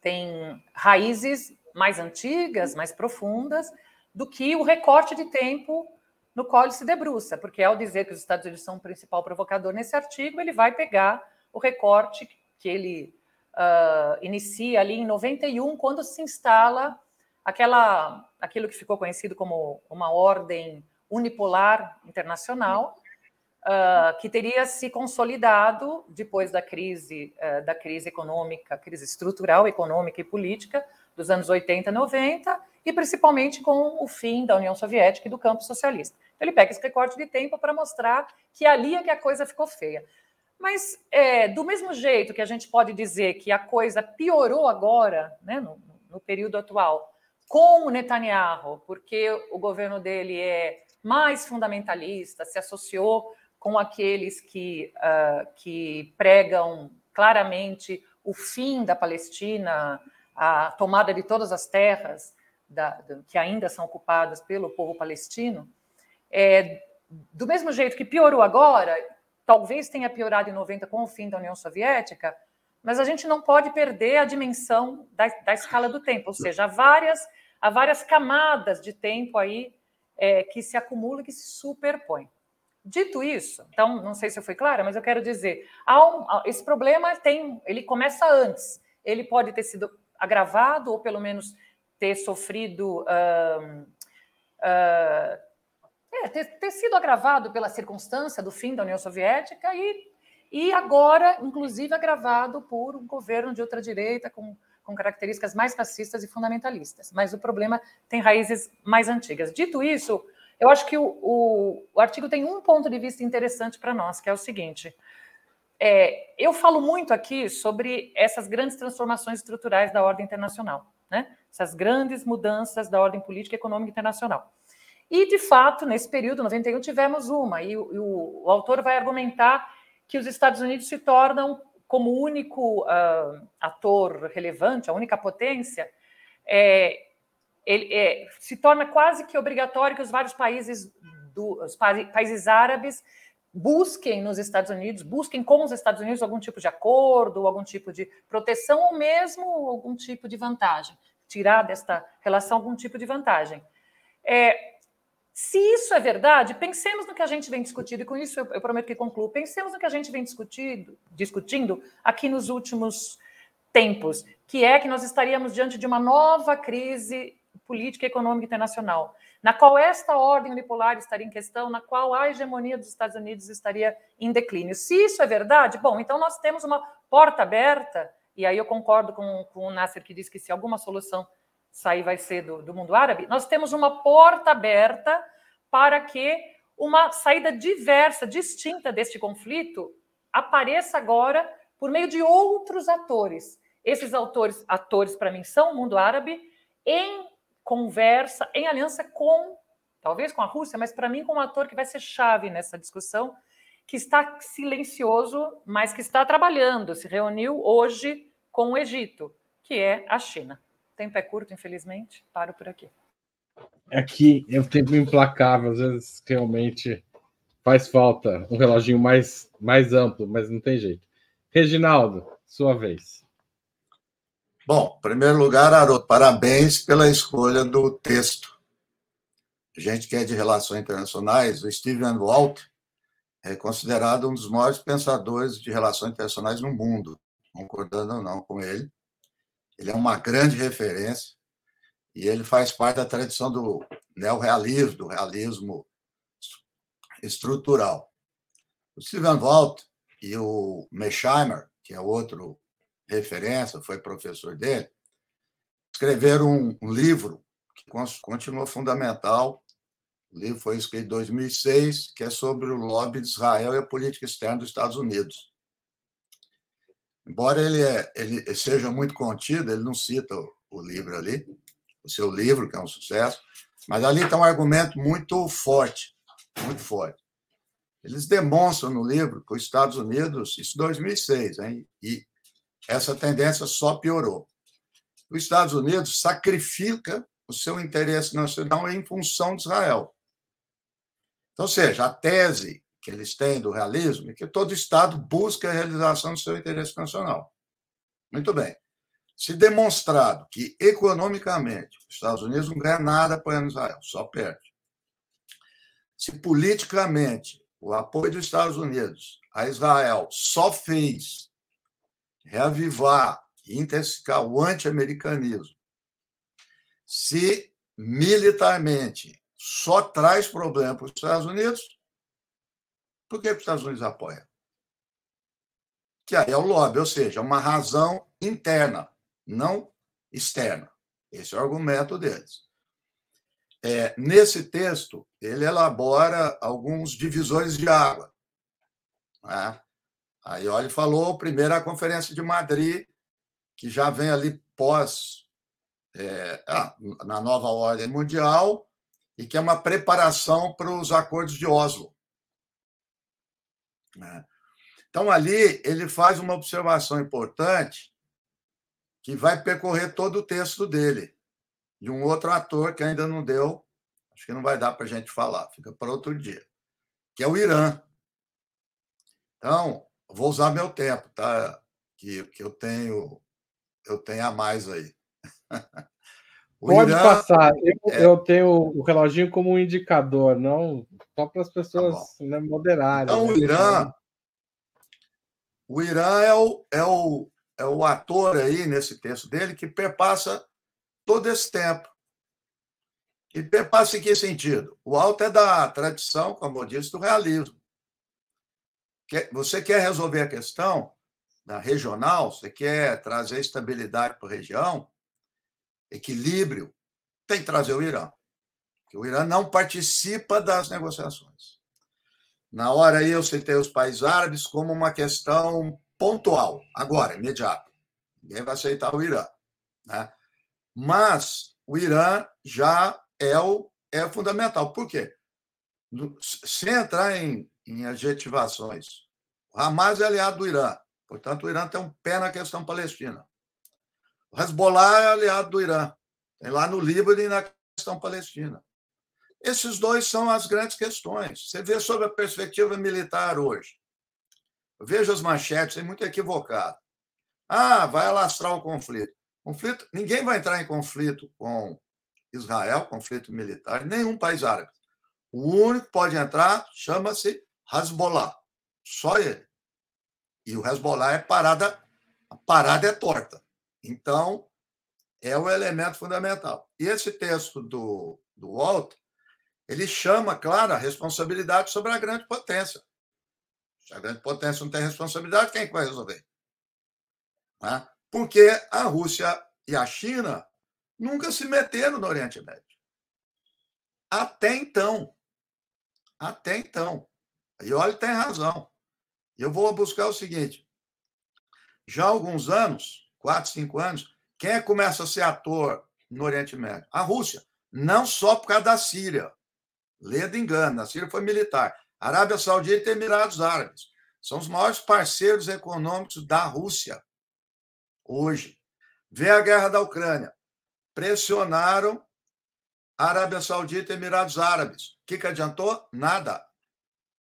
têm raízes mais antigas, mais profundas, do que o recorte de tempo no qual ele se debruça, porque ao dizer que os Estados Unidos são o principal provocador nesse artigo, ele vai pegar o recorte que ele uh, inicia ali em 91, quando se instala aquela, aquilo que ficou conhecido como uma ordem unipolar internacional, uh, que teria se consolidado depois da crise, uh, da crise econômica, crise estrutural, econômica e política dos anos 80 e 90, e principalmente com o fim da União Soviética e do campo socialista. Então, ele pega esse recorte de tempo para mostrar que ali é que a coisa ficou feia. Mas, é, do mesmo jeito que a gente pode dizer que a coisa piorou agora, né, no, no período atual, com o Netanyahu, porque o governo dele é mais fundamentalista, se associou com aqueles que, uh, que pregam claramente o fim da Palestina, a tomada de todas as terras da, que ainda são ocupadas pelo povo palestino. É, do mesmo jeito que piorou agora, talvez tenha piorado em 90 com o fim da União Soviética, mas a gente não pode perder a dimensão da, da escala do tempo, ou seja, há várias, há várias camadas de tempo aí é, que se acumula e que se superpõem. Dito isso, então, não sei se eu fui clara, mas eu quero dizer, um, esse problema tem, ele começa antes. Ele pode ter sido agravado ou pelo menos ter sofrido, uh, é, ter, ter, sido agravado pela circunstância do fim da União Soviética e, e agora, inclusive, agravado por um governo de ultradireita com com características mais fascistas e fundamentalistas. Mas o problema tem raízes mais antigas. Dito isso, eu acho que o, o, o artigo tem um ponto de vista interessante para nós, que é o seguinte. É, eu falo muito aqui sobre essas grandes transformações estruturais da ordem internacional, né? essas grandes mudanças da ordem política e econômica internacional. E, de fato, nesse período, 91, tivemos uma, e o, o, o autor vai argumentar que os Estados Unidos se tornam como único uh, ator relevante, a única potência, é, ele, é, se torna quase que obrigatório que os vários países, do, os países árabes busquem nos Estados Unidos, busquem com os Estados Unidos algum tipo de acordo, algum tipo de proteção ou mesmo algum tipo de vantagem, tirar desta relação algum tipo de vantagem. É, se isso é verdade, pensemos no que a gente vem discutindo, e com isso eu, eu prometo que concluo, pensemos no que a gente vem discutindo, discutindo aqui nos últimos tempos, que é que nós estaríamos diante de uma nova crise política e econômica internacional, na qual esta ordem unipolar estaria em questão, na qual a hegemonia dos Estados Unidos estaria em declínio. Se isso é verdade, bom, então nós temos uma porta aberta, e aí eu concordo com, com o Nasser que diz que se alguma solução sair vai ser do, do mundo árabe, nós temos uma porta aberta para que uma saída diversa, distinta deste conflito apareça agora por meio de outros atores. Esses autores, atores para mim, são o mundo árabe em conversa, em aliança com, talvez com a Rússia, mas para mim com um ator que vai ser chave nessa discussão, que está silencioso, mas que está trabalhando, se reuniu hoje com o Egito, que é a China. O tempo é curto, infelizmente. Paro por aqui. Aqui é o tempo implacável, às vezes realmente faz falta um reloginho mais, mais amplo, mas não tem jeito. Reginaldo, sua vez. Bom, em primeiro lugar, Haroldo, parabéns pela escolha do texto. A gente que é de relações internacionais, o Steven Walt é considerado um dos maiores pensadores de relações internacionais no mundo, concordando ou não com ele. Ele é uma grande referência e ele faz parte da tradição do neorrealismo, do realismo estrutural. O Steven Walt e o Mesheimer, que é outro referência, foi professor dele, escreveram um, livro que continua fundamental. O livro foi escrito em 2006, que é sobre o lobby de Israel e a política externa dos Estados Unidos. Embora ele, é, ele seja muito contido, ele não cita o, o livro ali, o seu livro, que é um sucesso, mas ali está um argumento muito forte, muito forte. Eles demonstram no livro que os Estados Unidos, isso 2006, hein, e essa tendência só piorou. Os Estados Unidos sacrifica o seu interesse nacional em função de Israel. Então, ou seja, a tese que eles têm do realismo é que todo Estado busca a realização do seu interesse nacional. Muito bem. Se demonstrado que, economicamente, os Estados Unidos não ganham nada apoiando Israel, só perde. Se politicamente o apoio dos Estados Unidos a Israel só fez reavivar e intensificar o anti-americanismo se militarmente só traz problema para os Estados Unidos, por que os Estados Unidos apoiam? Que aí é o lobby, ou seja, uma razão interna, não externa. Esse é o argumento deles. É, nesse texto, ele elabora alguns divisores de água. Né? Aí, olha, falou primeiro a Conferência de Madrid, que já vem ali pós, é, ah, na nova ordem mundial, e que é uma preparação para os acordos de Oslo. Né? Então, ali, ele faz uma observação importante que vai percorrer todo o texto dele, de um outro ator que ainda não deu, acho que não vai dar para a gente falar, fica para outro dia, que é o Irã. Então, vou usar meu tempo, tá? Que, que eu tenho eu tenho a mais aí. Pode Irã, passar. Eu, é... eu, tenho o reloginho como um indicador, não só para as pessoas tá né, moderarem. Então, né? o Irã, o Irã é o, é, o, é o ator aí nesse texto dele que perpassa todo esse tempo. E perpassa em que sentido? O alto é da tradição, como eu disse, do realismo. Você quer resolver a questão da regional, você quer trazer estabilidade para a região, equilíbrio, tem que trazer o Irã. Porque o Irã não participa das negociações. Na hora aí eu citei os países árabes como uma questão pontual, agora, imediata. Ninguém vai aceitar o Irã. Né? Mas o Irã já é, o, é fundamental. Por quê? Sem entrar em, em adjetivações, o Hamas é aliado do Irã. Portanto, o Irã tem um pé na questão palestina. O Hezbollah é aliado do Irã. Tem lá no Líbano e na questão palestina. Esses dois são as grandes questões. Você vê sobre a perspectiva militar hoje. Eu vejo as manchetes, é muito equivocado. Ah, vai alastrar o conflito. conflito. Ninguém vai entrar em conflito com Israel, conflito militar, nenhum país árabe. O único que pode entrar chama-se Hezbollah. Só ele. E o Hezbollah é parada, a parada é torta. Então, é o elemento fundamental. E esse texto do, do Walt, ele chama, claro, a responsabilidade sobre a grande potência. Se a grande potência não tem responsabilidade, quem é que vai resolver? Né? Porque a Rússia e a China nunca se meteram no Oriente Médio. Até então. Até então. E olha, tem razão. Eu vou buscar o seguinte: já há alguns anos, quatro, cinco anos, quem que começa a ser ator no Oriente Médio? A Rússia. Não só por causa da Síria. Leda engano, a Síria foi militar. Arábia Saudita e Emirados Árabes são os maiores parceiros econômicos da Rússia hoje. Vê a guerra da Ucrânia. Pressionaram a Arábia Saudita e Emirados Árabes. O que, que adiantou? Nada.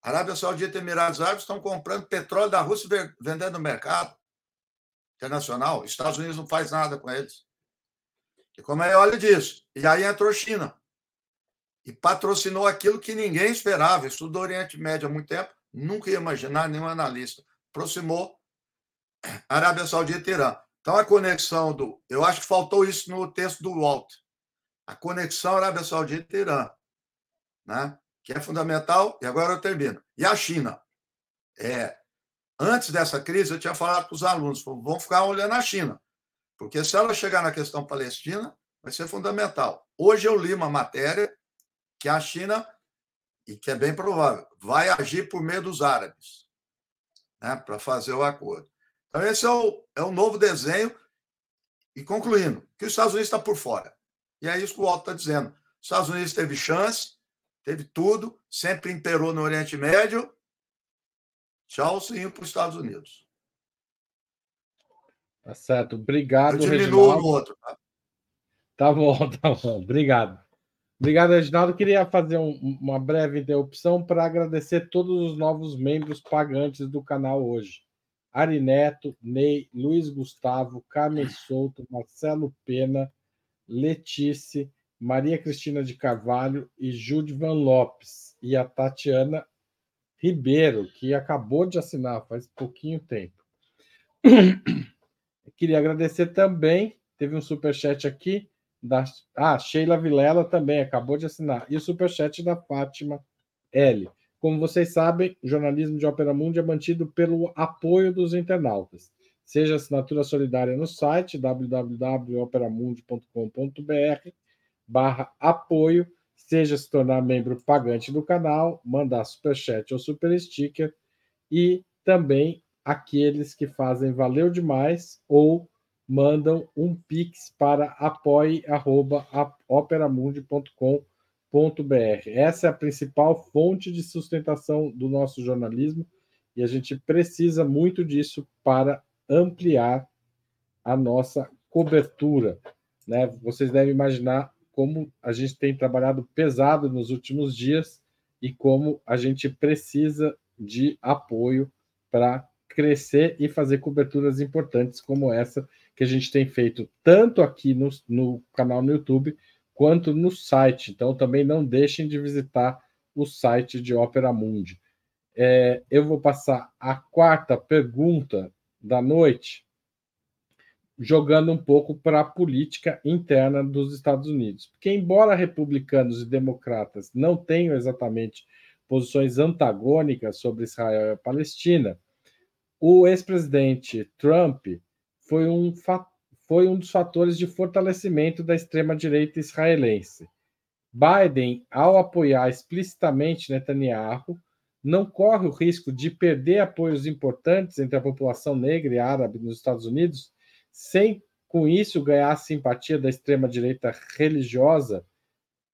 Arábia Saudita e Emirados Árabes estão comprando petróleo da Rússia vendendo no mercado internacional. Estados Unidos não faz nada com eles. E como é, olha disso. E aí entrou China. E patrocinou aquilo que ninguém esperava. Estudou Oriente Médio há muito tempo. Nunca ia imaginar nenhum analista. Aproximou Arábia Saudita e Irã. Então, a conexão do. Eu acho que faltou isso no texto do Walt. A conexão Arábia Saudita e Irã. Né? que é fundamental, e agora eu termino. E a China? É, antes dessa crise, eu tinha falado para os alunos, vão ficar olhando a China, porque se ela chegar na questão palestina, vai ser fundamental. Hoje eu li uma matéria que a China, e que é bem provável, vai agir por meio dos árabes, né, para fazer o acordo. Então, esse é o, é o novo desenho. E concluindo, que os Estados Unidos está por fora. E é isso que o Otto está dizendo. Os Estados Unidos teve chance, teve tudo, sempre imperou no Oriente Médio. Tchau, sim, para os Estados Unidos. Tá certo. Obrigado, Eu diminuo Reginaldo. no outro. Tá? tá bom, tá bom. Obrigado. Obrigado, Reginaldo. Queria fazer um, uma breve interrupção para agradecer todos os novos membros pagantes do canal hoje. Ari Neto, Ney, Luiz Gustavo, Carmen Souto, Marcelo Pena, Letícia, Maria Cristina de Carvalho e Judvan Lopes, e a Tatiana Ribeiro, que acabou de assinar faz pouquinho tempo. Queria agradecer também, teve um superchat aqui, da. Ah, Sheila Vilela também acabou de assinar. E o superchat da Fátima L. Como vocês sabem, o jornalismo de Ópera Mundi é mantido pelo apoio dos internautas. Seja assinatura solidária no site www.operamundi.com.br barra apoio, seja se tornar membro pagante do canal, mandar superchat ou super sticker e também aqueles que fazem valeu demais ou mandam um pix para apoie.operamundi.com.br essa é a principal fonte de sustentação do nosso jornalismo e a gente precisa muito disso para ampliar a nossa cobertura. Né? Vocês devem imaginar como a gente tem trabalhado pesado nos últimos dias e como a gente precisa de apoio para crescer e fazer coberturas importantes como essa que a gente tem feito tanto aqui no, no canal no YouTube quanto no site. Então, também não deixem de visitar o site de Ópera Mundi. É, eu vou passar a quarta pergunta da noite, jogando um pouco para a política interna dos Estados Unidos. Porque, embora republicanos e democratas não tenham exatamente posições antagônicas sobre Israel e a Palestina, o ex-presidente Trump foi um foi um dos fatores de fortalecimento da extrema-direita israelense. Biden, ao apoiar explicitamente Netanyahu, não corre o risco de perder apoios importantes entre a população negra e árabe nos Estados Unidos, sem com isso ganhar a simpatia da extrema-direita religiosa,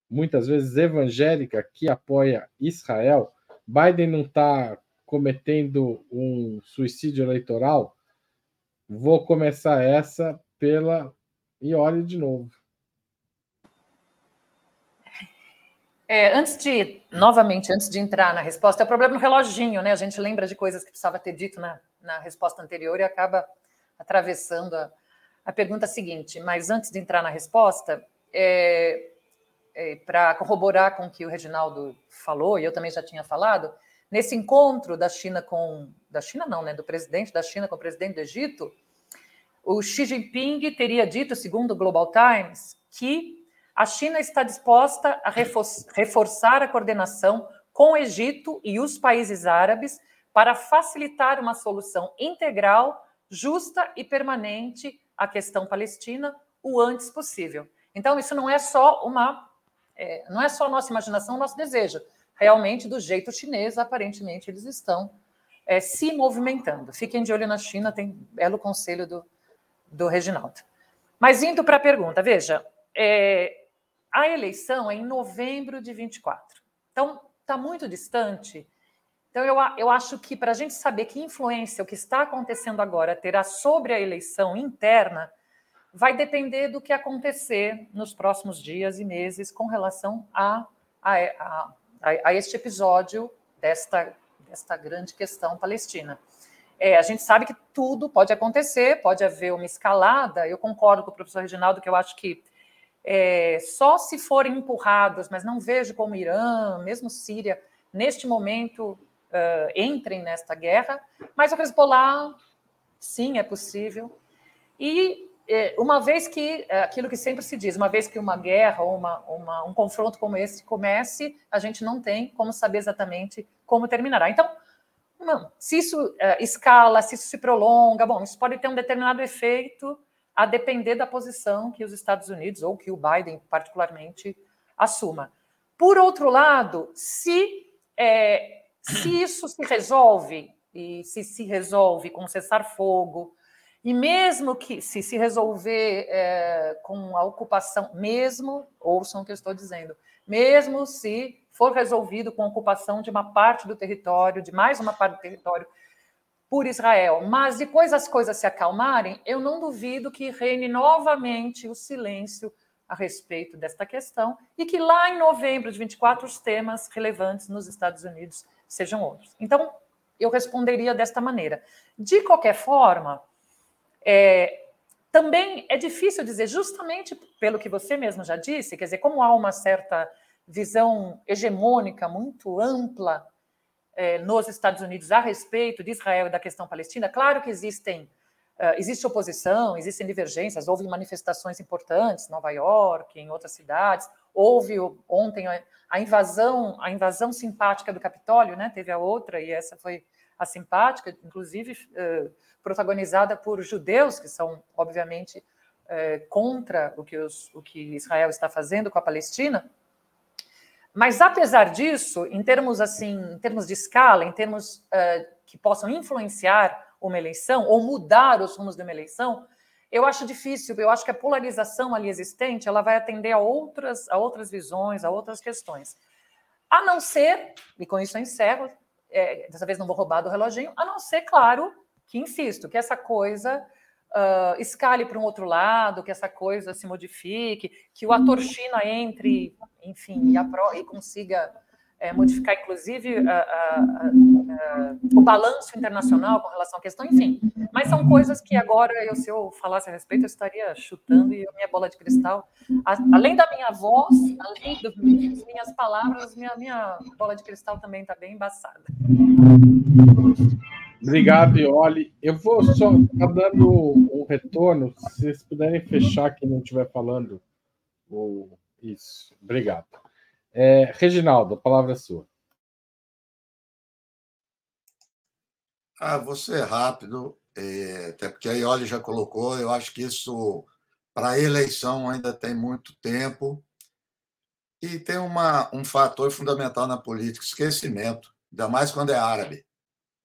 muitas vezes evangélica, que apoia Israel. Biden não está cometendo um suicídio eleitoral? Vou começar essa pela. E olhe de novo. É, antes de, novamente, antes de entrar na resposta, é o problema no reloginho, né? A gente lembra de coisas que precisava ter dito na, na resposta anterior e acaba atravessando a, a pergunta seguinte. Mas antes de entrar na resposta, é, é, para corroborar com o que o Reginaldo falou, e eu também já tinha falado, nesse encontro da China com. Da China, não, né? Do presidente da China com o presidente do Egito, o Xi Jinping teria dito, segundo o Global Times, que a China está disposta a reforçar a coordenação com o Egito e os países árabes para facilitar uma solução integral, justa e permanente à questão palestina o antes possível. Então, isso não é só uma, é, não é só nossa imaginação, nosso desejo. Realmente, do jeito chinês, aparentemente, eles estão é, se movimentando. Fiquem de olho na China, tem belo conselho do, do Reginaldo. Mas indo para a pergunta, veja, é, a eleição é em novembro de 24. Então, está muito distante. Então, eu, eu acho que para a gente saber que influência o que está acontecendo agora terá sobre a eleição interna, vai depender do que acontecer nos próximos dias e meses com relação a, a, a, a este episódio desta, desta grande questão palestina. É, a gente sabe que tudo pode acontecer, pode haver uma escalada. Eu concordo com o professor Reginaldo que eu acho que é, só se forem empurrados, mas não vejo como Irã, mesmo Síria, neste momento uh, entrem nesta guerra. Mas o Hezbollah, sim, é possível. E é, uma vez que, é, aquilo que sempre se diz, uma vez que uma guerra ou uma, uma, um confronto como esse comece, a gente não tem como saber exatamente como terminará. Então, não. Se isso uh, escala, se isso se prolonga, bom, isso pode ter um determinado efeito a depender da posição que os Estados Unidos ou que o Biden, particularmente, assuma. Por outro lado, se, é, se isso se resolve, e se se resolve com cessar-fogo, e mesmo que se se resolver é, com a ocupação, mesmo, ouçam o que eu estou dizendo, mesmo se for resolvido com a ocupação de uma parte do território, de mais uma parte do território, por Israel. Mas depois as coisas se acalmarem, eu não duvido que reine novamente o silêncio a respeito desta questão e que lá em novembro de 24 os temas relevantes nos Estados Unidos sejam outros. Então, eu responderia desta maneira. De qualquer forma, é, também é difícil dizer, justamente pelo que você mesmo já disse, quer dizer, como há uma certa visão hegemônica muito ampla é, nos Estados Unidos a respeito de Israel e da questão palestina. Claro que existem Uh, existe oposição, existem divergências, houve manifestações importantes em Nova York, em outras cidades. Houve ontem a invasão, a invasão simpática do Capitólio, né? Teve a outra e essa foi a simpática, inclusive uh, protagonizada por judeus que são obviamente uh, contra o que, os, o que Israel está fazendo com a Palestina. Mas apesar disso, em termos assim, em termos de escala, em termos que possam influenciar uma eleição ou mudar os rumos de uma eleição, eu acho difícil. Eu acho que a polarização ali existente ela vai atender a outras, a outras visões, a outras questões. A não ser, e com isso eu encerro, é, dessa vez não vou roubar do reloginho, a não ser, claro, que insisto, que essa coisa uh, escale para um outro lado, que essa coisa se modifique, que o ator China entre, enfim, e, a, e consiga é, modificar, inclusive, a, a, a, o balanço internacional com relação à questão, enfim. Mas são coisas que agora, eu, se eu falasse a respeito, eu estaria chutando e a minha bola de cristal, além da minha voz, além das minhas palavras, minha, minha bola de cristal também está bem embaçada. Obrigado, Ioli. Eu vou só tá dando um retorno, se vocês puderem fechar quem não estiver falando. Isso, obrigado. É, Reginaldo, a palavra é sua. Ah, vou ser rápido, é, até porque a Ioli já colocou, eu acho que isso, para a eleição, ainda tem muito tempo. E tem uma, um fator fundamental na política, esquecimento, ainda mais quando é árabe.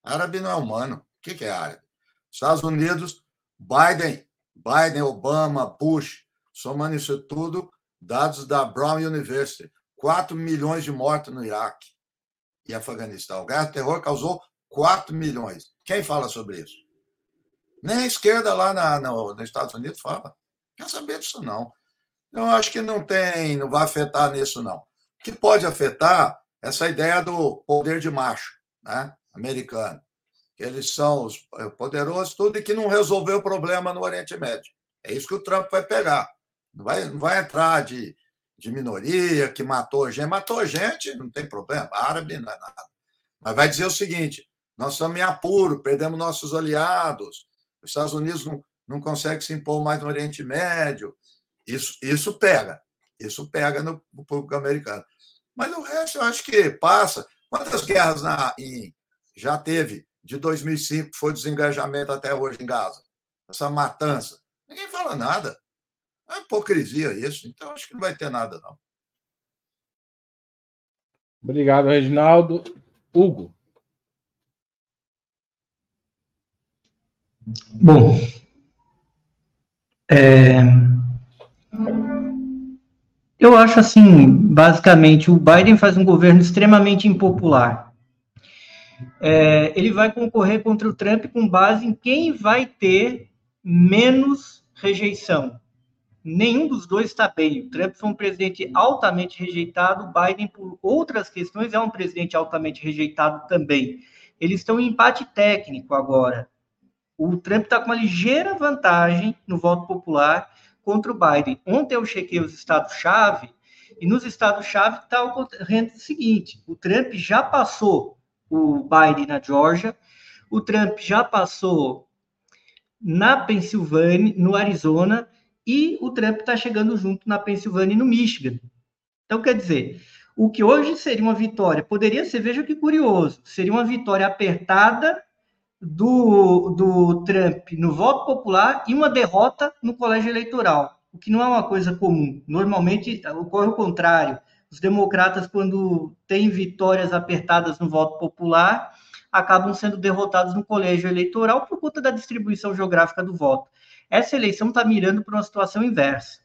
Árabe não é humano. O que é árabe? Estados Unidos, Biden, Biden, Obama, Bush, somando isso tudo, dados da Brown University. 4 milhões de mortos no Iraque e Afeganistão. O terror causou 4 milhões. Quem fala sobre isso? Nem a esquerda lá na, no, nos Estados Unidos fala. Quer saber disso, não. Eu acho que não tem, não vai afetar nisso, não. O que pode afetar essa ideia do poder de macho, né? americano. Eles são os é, poderosos, tudo, e que não resolveu o problema no Oriente Médio. É isso que o Trump vai pegar. Não vai, não vai entrar de de minoria, que matou gente. Matou gente, não tem problema, árabe não é nada. Mas vai dizer o seguinte: nós estamos em apuro, perdemos nossos aliados, os Estados Unidos não, não consegue se impor mais no Oriente Médio. Isso, isso pega, isso pega no, no público americano. Mas o resto eu acho que passa. Quantas guerras na, em, já teve de 2005 foi desengajamento até hoje em Gaza? Essa matança. Ninguém fala nada. É hipocrisia isso, então acho que não vai ter nada, não. Obrigado, Reginaldo. Hugo. Bom, é... eu acho assim, basicamente, o Biden faz um governo extremamente impopular. É, ele vai concorrer contra o Trump com base em quem vai ter menos rejeição nenhum dos dois está bem. O Trump foi um presidente altamente rejeitado, Biden, por outras questões, é um presidente altamente rejeitado também. Eles estão em empate técnico agora. O Trump está com uma ligeira vantagem no voto popular contra o Biden. Ontem eu chequei os estados-chave, e nos estados-chave está ocorrendo o seguinte: o Trump já passou o Biden na Georgia, o Trump já passou na Pensilvânia, no Arizona, e o Trump está chegando junto na Pensilvânia e no Michigan. Então, quer dizer, o que hoje seria uma vitória, poderia ser, veja que curioso, seria uma vitória apertada do, do Trump no voto popular e uma derrota no colégio eleitoral, o que não é uma coisa comum. Normalmente ocorre o contrário. Os democratas, quando têm vitórias apertadas no voto popular, acabam sendo derrotados no colégio eleitoral por conta da distribuição geográfica do voto. Essa eleição está mirando para uma situação inversa.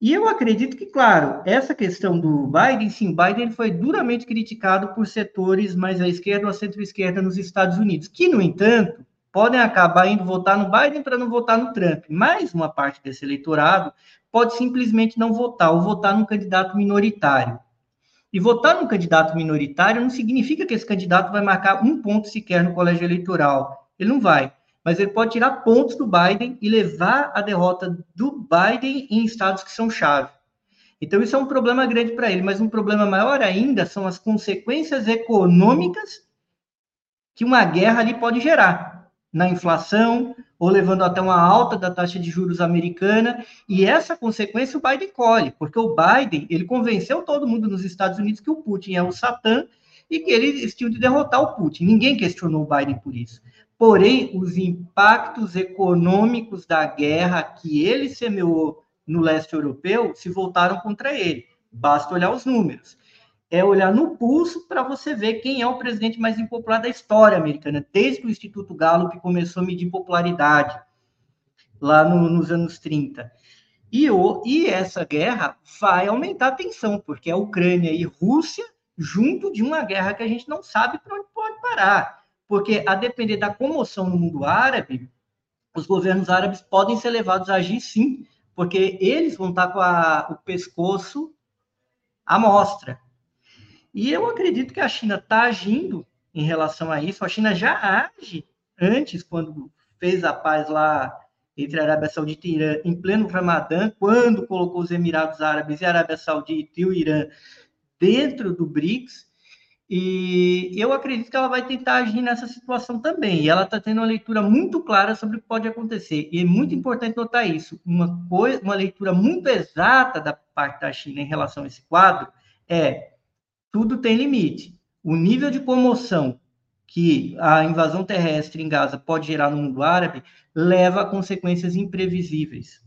E eu acredito que, claro, essa questão do Biden, sim, Biden foi duramente criticado por setores mais à esquerda ou à centro-esquerda nos Estados Unidos, que, no entanto, podem acabar indo votar no Biden para não votar no Trump. Mas uma parte desse eleitorado pode simplesmente não votar, ou votar num candidato minoritário. E votar num candidato minoritário não significa que esse candidato vai marcar um ponto sequer no colégio eleitoral. Ele não vai mas ele pode tirar pontos do Biden e levar a derrota do Biden em estados que são chave. Então, isso é um problema grande para ele, mas um problema maior ainda são as consequências econômicas que uma guerra ali pode gerar na inflação, ou levando até uma alta da taxa de juros americana, e essa consequência o Biden colhe, porque o Biden, ele convenceu todo mundo nos Estados Unidos que o Putin é o Satã e que eles tinham de derrotar o Putin. Ninguém questionou o Biden por isso. Porém, os impactos econômicos da guerra que ele semeou no leste europeu se voltaram contra ele. Basta olhar os números é olhar no pulso para você ver quem é o presidente mais impopular da história americana, desde que o Instituto Gallup começou a medir popularidade, lá no, nos anos 30. E, o, e essa guerra vai aumentar a tensão, porque é Ucrânia e Rússia junto de uma guerra que a gente não sabe para onde pode parar. Porque, a depender da comoção no mundo árabe, os governos árabes podem ser levados a agir sim, porque eles vão estar com a, o pescoço à mostra. E eu acredito que a China está agindo em relação a isso. A China já age antes, quando fez a paz lá entre a Arábia Saudita e Irã, em pleno Ramadã, quando colocou os Emirados Árabes e a Arábia Saudita e o Irã dentro do BRICS. E eu acredito que ela vai tentar agir nessa situação também. E ela está tendo uma leitura muito clara sobre o que pode acontecer. E é muito importante notar isso. Uma, coisa, uma leitura muito exata da parte da China em relação a esse quadro é tudo tem limite. O nível de comoção que a invasão terrestre em Gaza pode gerar no mundo árabe leva a consequências imprevisíveis.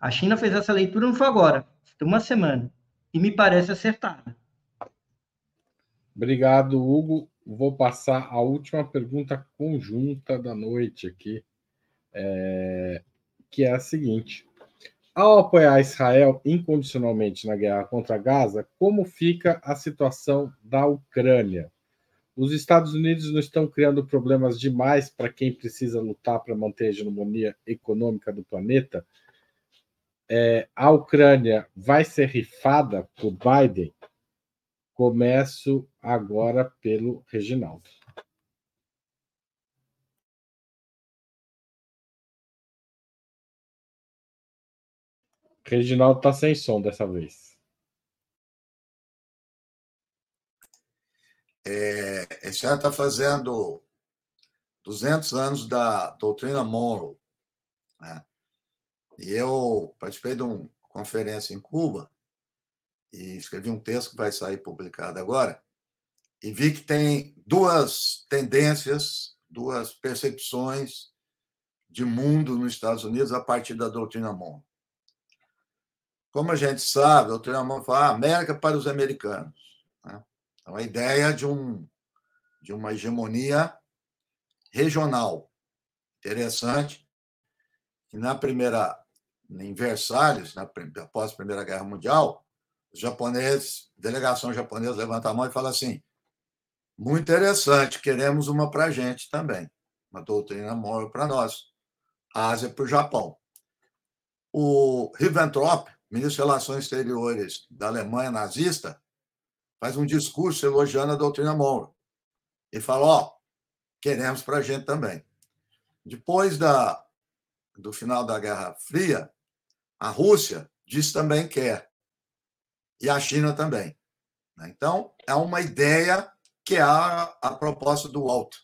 A China fez essa leitura não foi agora, tem uma semana, e me parece acertada. Obrigado, Hugo. Vou passar a última pergunta conjunta da noite aqui, é... que é a seguinte: ao apoiar Israel incondicionalmente na guerra contra Gaza, como fica a situação da Ucrânia? Os Estados Unidos não estão criando problemas demais para quem precisa lutar para manter a hegemonia econômica do planeta? É, a Ucrânia vai ser rifada por Biden? Começo agora pelo Reginaldo. Reginaldo está sem som dessa vez. É, esse ano está fazendo 200 anos da doutrina Monroe. Né? E eu participei de uma conferência em Cuba e escrevi um texto que vai sair publicado agora e vi que tem duas tendências, duas percepções de mundo nos Estados Unidos a partir da doutrina Monroe. Como a gente sabe, o doutor Amon fala ah, América para os americanos. Né? Então, a ideia de, um, de uma hegemonia regional. Interessante que na primeira, em Versalhes, na, após a Primeira Guerra Mundial, japoneses, delegação japonesa levanta a mão e fala assim: muito interessante, queremos uma para a gente também, uma doutrina móvel para nós, Ásia para o Japão. O Ribbentrop, ministro de Relações Exteriores da Alemanha nazista, faz um discurso elogiando a doutrina Monroe. E fala: Ó, oh, queremos para a gente também. Depois da, do final da Guerra Fria, a Rússia diz também quer. E a China também. Então, é uma ideia que é a, a proposta do alto.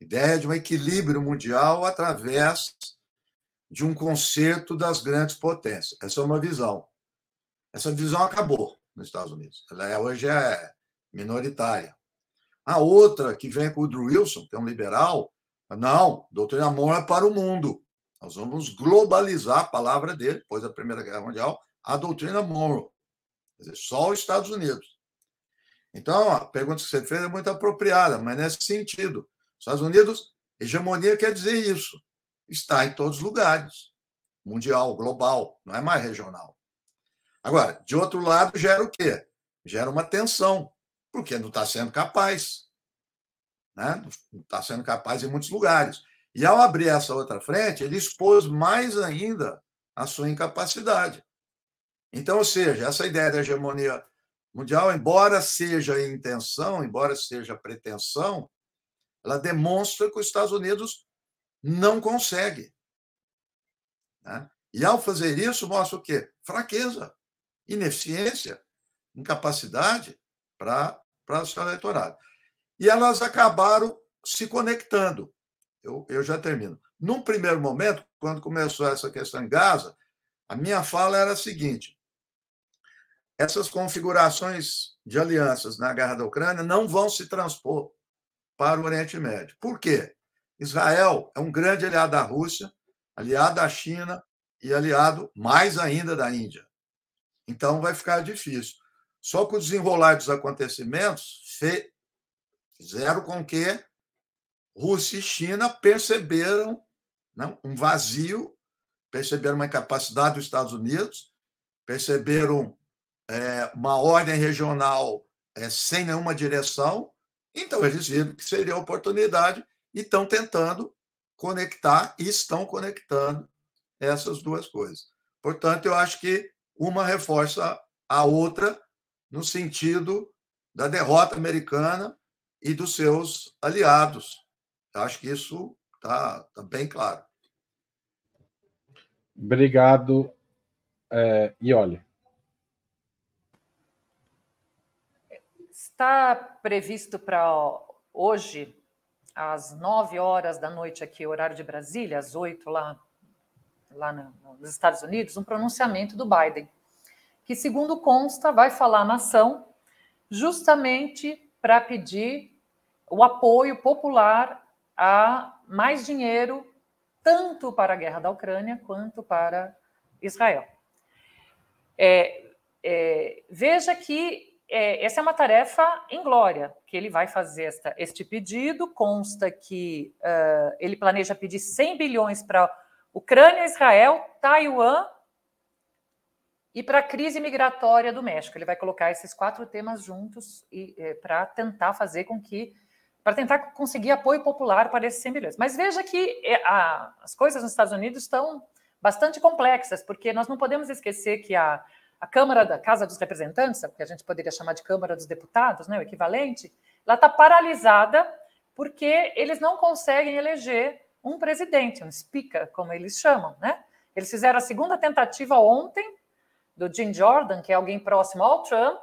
Ideia de um equilíbrio mundial através de um concerto das grandes potências. Essa é uma visão. Essa visão acabou nos Estados Unidos. Ela é, hoje é minoritária. A outra, que vem com o Drew Wilson, que é um liberal, não, doutrina Monroe é para o mundo. Nós vamos globalizar a palavra dele, depois da Primeira Guerra Mundial, a doutrina Monroe. Dizer, só os Estados Unidos. Então, a pergunta que você fez é muito apropriada, mas nesse sentido. Estados Unidos, hegemonia quer dizer isso está em todos os lugares mundial, global, não é mais regional. Agora, de outro lado, gera o quê? Gera uma tensão, porque não está sendo capaz. Né? Não está sendo capaz em muitos lugares. E ao abrir essa outra frente, ele expôs mais ainda a sua incapacidade. Então, ou seja, essa ideia da hegemonia mundial, embora seja intenção, embora seja pretensão, ela demonstra que os Estados Unidos não consegue. Né? E ao fazer isso, mostra o quê? Fraqueza, ineficiência, incapacidade para o seu eleitorado. E elas acabaram se conectando. eu, eu já termino. Num primeiro momento, quando começou essa questão em Gaza, a minha fala era a seguinte: essas configurações de alianças na guerra da Ucrânia não vão se transpor para o Oriente Médio. Por quê? Israel é um grande aliado da Rússia, aliado da China e aliado mais ainda da Índia. Então vai ficar difícil. Só que o desenrolar dos acontecimentos fizeram com que Rússia e China perceberam né, um vazio, perceberam uma incapacidade dos Estados Unidos, perceberam é, uma ordem regional é, sem nenhuma direção, então eles viram que seria a oportunidade e estão tentando conectar e estão conectando essas duas coisas. Portanto, eu acho que uma reforça a outra no sentido da derrota americana e dos seus aliados. Eu acho que isso está tá bem claro. Obrigado. É, e olha. Está previsto para hoje, às 9 horas da noite aqui, horário de Brasília, às 8 lá, lá nos Estados Unidos, um pronunciamento do Biden, que, segundo consta, vai falar na ação justamente para pedir o apoio popular a mais dinheiro, tanto para a guerra da Ucrânia quanto para Israel. É, é, veja que é, essa é uma tarefa em glória, que ele vai fazer esta, este pedido. Consta que uh, ele planeja pedir 100 bilhões para Ucrânia, Israel, Taiwan e para a crise migratória do México. Ele vai colocar esses quatro temas juntos e é, para tentar fazer com que para tentar conseguir apoio popular para esses 100 bilhões. Mas veja que é, a, as coisas nos Estados Unidos estão bastante complexas, porque nós não podemos esquecer que a a Câmara da Casa dos Representantes, que a gente poderia chamar de Câmara dos Deputados, né, o equivalente, ela está paralisada porque eles não conseguem eleger um presidente, um speaker, como eles chamam, né? Eles fizeram a segunda tentativa ontem do Jim Jordan, que é alguém próximo ao Trump,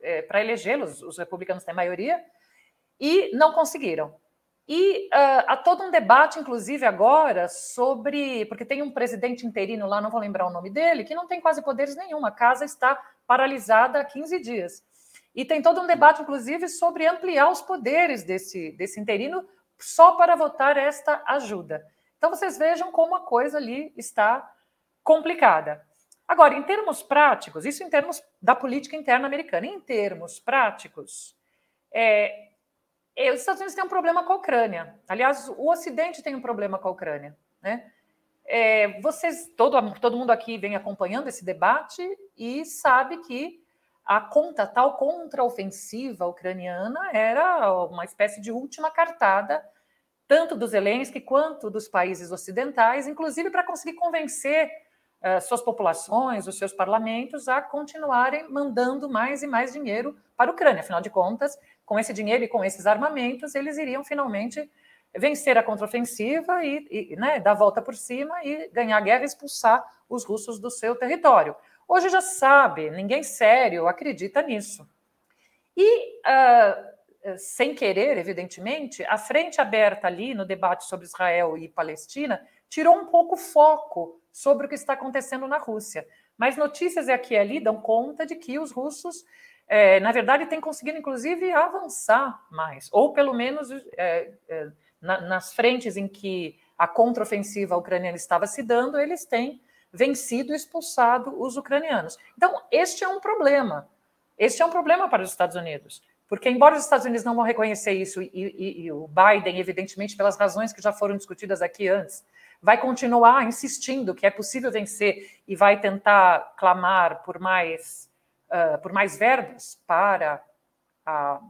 é, para elegê-los, os republicanos têm maioria, e não conseguiram. E uh, há todo um debate, inclusive agora, sobre. Porque tem um presidente interino lá, não vou lembrar o nome dele, que não tem quase poderes nenhum. A casa está paralisada há 15 dias. E tem todo um debate, inclusive, sobre ampliar os poderes desse, desse interino só para votar esta ajuda. Então, vocês vejam como a coisa ali está complicada. Agora, em termos práticos, isso em termos da política interna americana, em termos práticos, é, os Estados Unidos têm um problema com a Ucrânia. Aliás, o Ocidente tem um problema com a Ucrânia. Né? É, vocês, todo, todo mundo aqui vem acompanhando esse debate e sabe que a conta tal contraofensiva ucraniana era uma espécie de última cartada, tanto dos Zelensky quanto dos países ocidentais, inclusive para conseguir convencer uh, suas populações, os seus parlamentos, a continuarem mandando mais e mais dinheiro para a Ucrânia. Afinal de contas, com esse dinheiro e com esses armamentos, eles iriam finalmente vencer a contraofensiva e, e né, dar a volta por cima e ganhar a guerra e expulsar os russos do seu território. Hoje já sabe, ninguém sério acredita nisso. E, uh, sem querer, evidentemente, a frente aberta ali no debate sobre Israel e Palestina tirou um pouco o foco sobre o que está acontecendo na Rússia. Mas notícias aqui e ali dão conta de que os russos é, na verdade, tem conseguido, inclusive, avançar mais, ou pelo menos é, é, na, nas frentes em que a contraofensiva ucraniana estava se dando, eles têm vencido e expulsado os ucranianos. Então, este é um problema. Este é um problema para os Estados Unidos. Porque, embora os Estados Unidos não vão reconhecer isso, e, e, e o Biden, evidentemente, pelas razões que já foram discutidas aqui antes, vai continuar insistindo que é possível vencer e vai tentar clamar por mais uh, por mais verbas para a,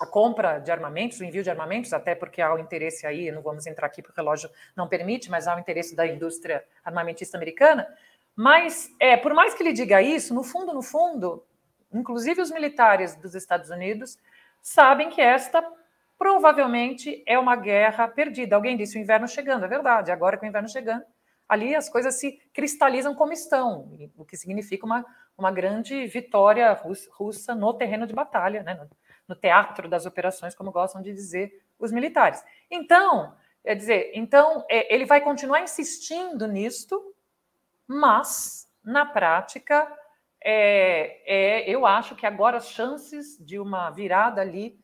a, compra de armamentos, o envio de armamentos, até porque há o interesse aí, não vamos entrar aqui porque o relógio não permite, mas há o interesse da indústria armamentista americana. Mas, é, por mais que ele diga isso, no fundo, no fundo, inclusive os militares dos Estados Unidos sabem que esta provavelmente é uma guerra perdida. Alguém disse o inverno chegando, é verdade. Agora que o inverno chegando, ali as coisas se cristalizam como estão, o que significa uma, uma grande vitória russa no terreno de batalha, né? no, no teatro das operações, como gostam de dizer os militares. Então, Quer dizer, então, é, ele vai continuar insistindo nisto, mas, na prática, é, é, eu acho que agora as chances de uma virada ali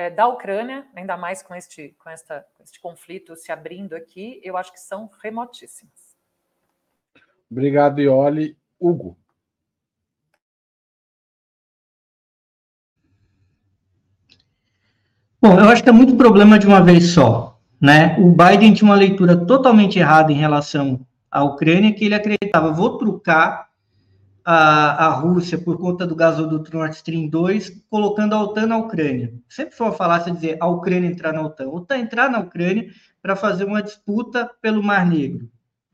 é, da Ucrânia, ainda mais com este, com, esta, com este conflito se abrindo aqui, eu acho que são remotíssimas. Obrigado, Ioli. Hugo. Bom, eu acho que é muito problema de uma vez só. Né? O Biden tinha uma leitura totalmente errada em relação à Ucrânia, que ele acreditava, vou trucar a, a Rússia por conta do gasoduto Nord Stream 2, colocando a OTAN na Ucrânia. Sempre foi uma falácia dizer a Ucrânia entrar na OTAN. A OTAN entrar na Ucrânia para fazer uma disputa pelo Mar Negro,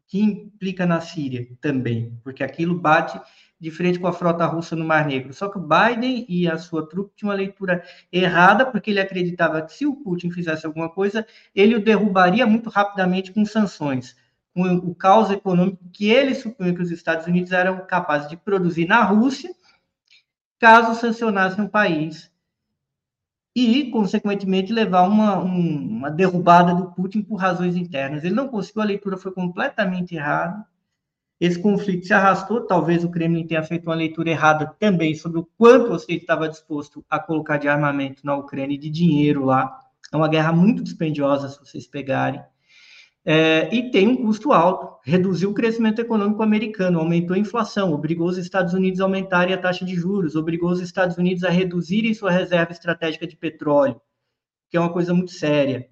que implica na Síria também, porque aquilo bate de frente com a frota russa no Mar Negro. Só que o Biden e a sua trupe tinham uma leitura errada, porque ele acreditava que se o Putin fizesse alguma coisa, ele o derrubaria muito rapidamente com sanções, o caos econômico que ele supunha que os Estados Unidos eram capazes de produzir na Rússia, caso sancionasse um país. E, consequentemente, levar uma, um, uma derrubada do Putin por razões internas. Ele não conseguiu, a leitura foi completamente errada esse conflito se arrastou, talvez o Kremlin tenha feito uma leitura errada também sobre o quanto você estava disposto a colocar de armamento na Ucrânia e de dinheiro lá. É uma guerra muito dispendiosa, se vocês pegarem. É, e tem um custo alto. Reduziu o crescimento econômico americano, aumentou a inflação, obrigou os Estados Unidos a aumentarem a taxa de juros, obrigou os Estados Unidos a reduzirem sua reserva estratégica de petróleo, que é uma coisa muito séria.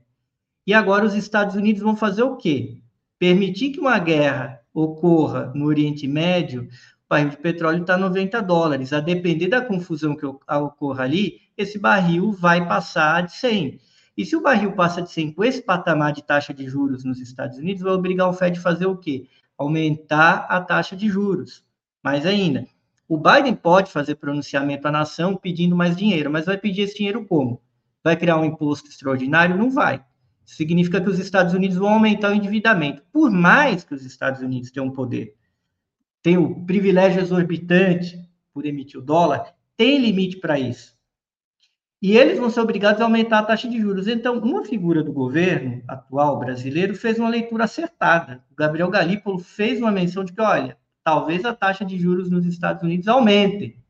E agora os Estados Unidos vão fazer o quê? Permitir que uma guerra ocorra no Oriente Médio, o barril de petróleo está 90 dólares. A depender da confusão que ocorra ali, esse barril vai passar de 100. E se o barril passa de 100 com esse patamar de taxa de juros nos Estados Unidos, vai obrigar o Fed a fazer o quê? Aumentar a taxa de juros. Mais ainda, o Biden pode fazer pronunciamento à nação pedindo mais dinheiro, mas vai pedir esse dinheiro como? Vai criar um imposto extraordinário? Não vai significa que os Estados Unidos vão aumentar o endividamento, por mais que os Estados Unidos tenham poder, tem o privilégio exorbitante por emitir o dólar, tem limite para isso. E eles vão ser obrigados a aumentar a taxa de juros. Então, uma figura do governo atual brasileiro fez uma leitura acertada. O Gabriel Galípolo fez uma menção de que, olha, talvez a taxa de juros nos Estados Unidos aumente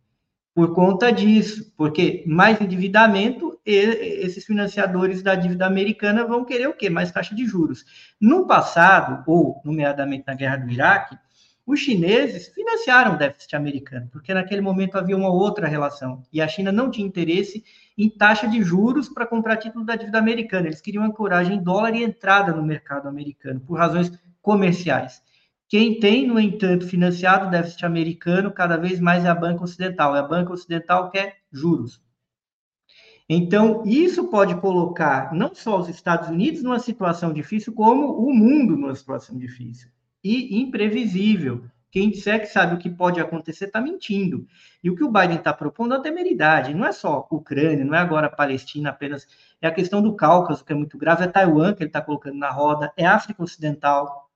por conta disso, porque mais endividamento, esses financiadores da dívida americana vão querer o quê? Mais taxa de juros. No passado, ou nomeadamente na guerra do Iraque, os chineses financiaram o déficit americano, porque naquele momento havia uma outra relação, e a China não tinha interesse em taxa de juros para comprar título da dívida americana, eles queriam ancoragem em dólar e entrada no mercado americano, por razões comerciais. Quem tem, no entanto, financiado o déficit americano cada vez mais é a banca ocidental. É a banca ocidental que é juros. Então, isso pode colocar não só os Estados Unidos numa situação difícil, como o mundo numa situação difícil e imprevisível. Quem disser que sabe o que pode acontecer está mentindo. E o que o Biden está propondo é a temeridade. Não é só Ucrânia, não é agora Palestina apenas. É a questão do Cáucaso, que é muito grave, é Taiwan, que ele está colocando na roda, é África Ocidental,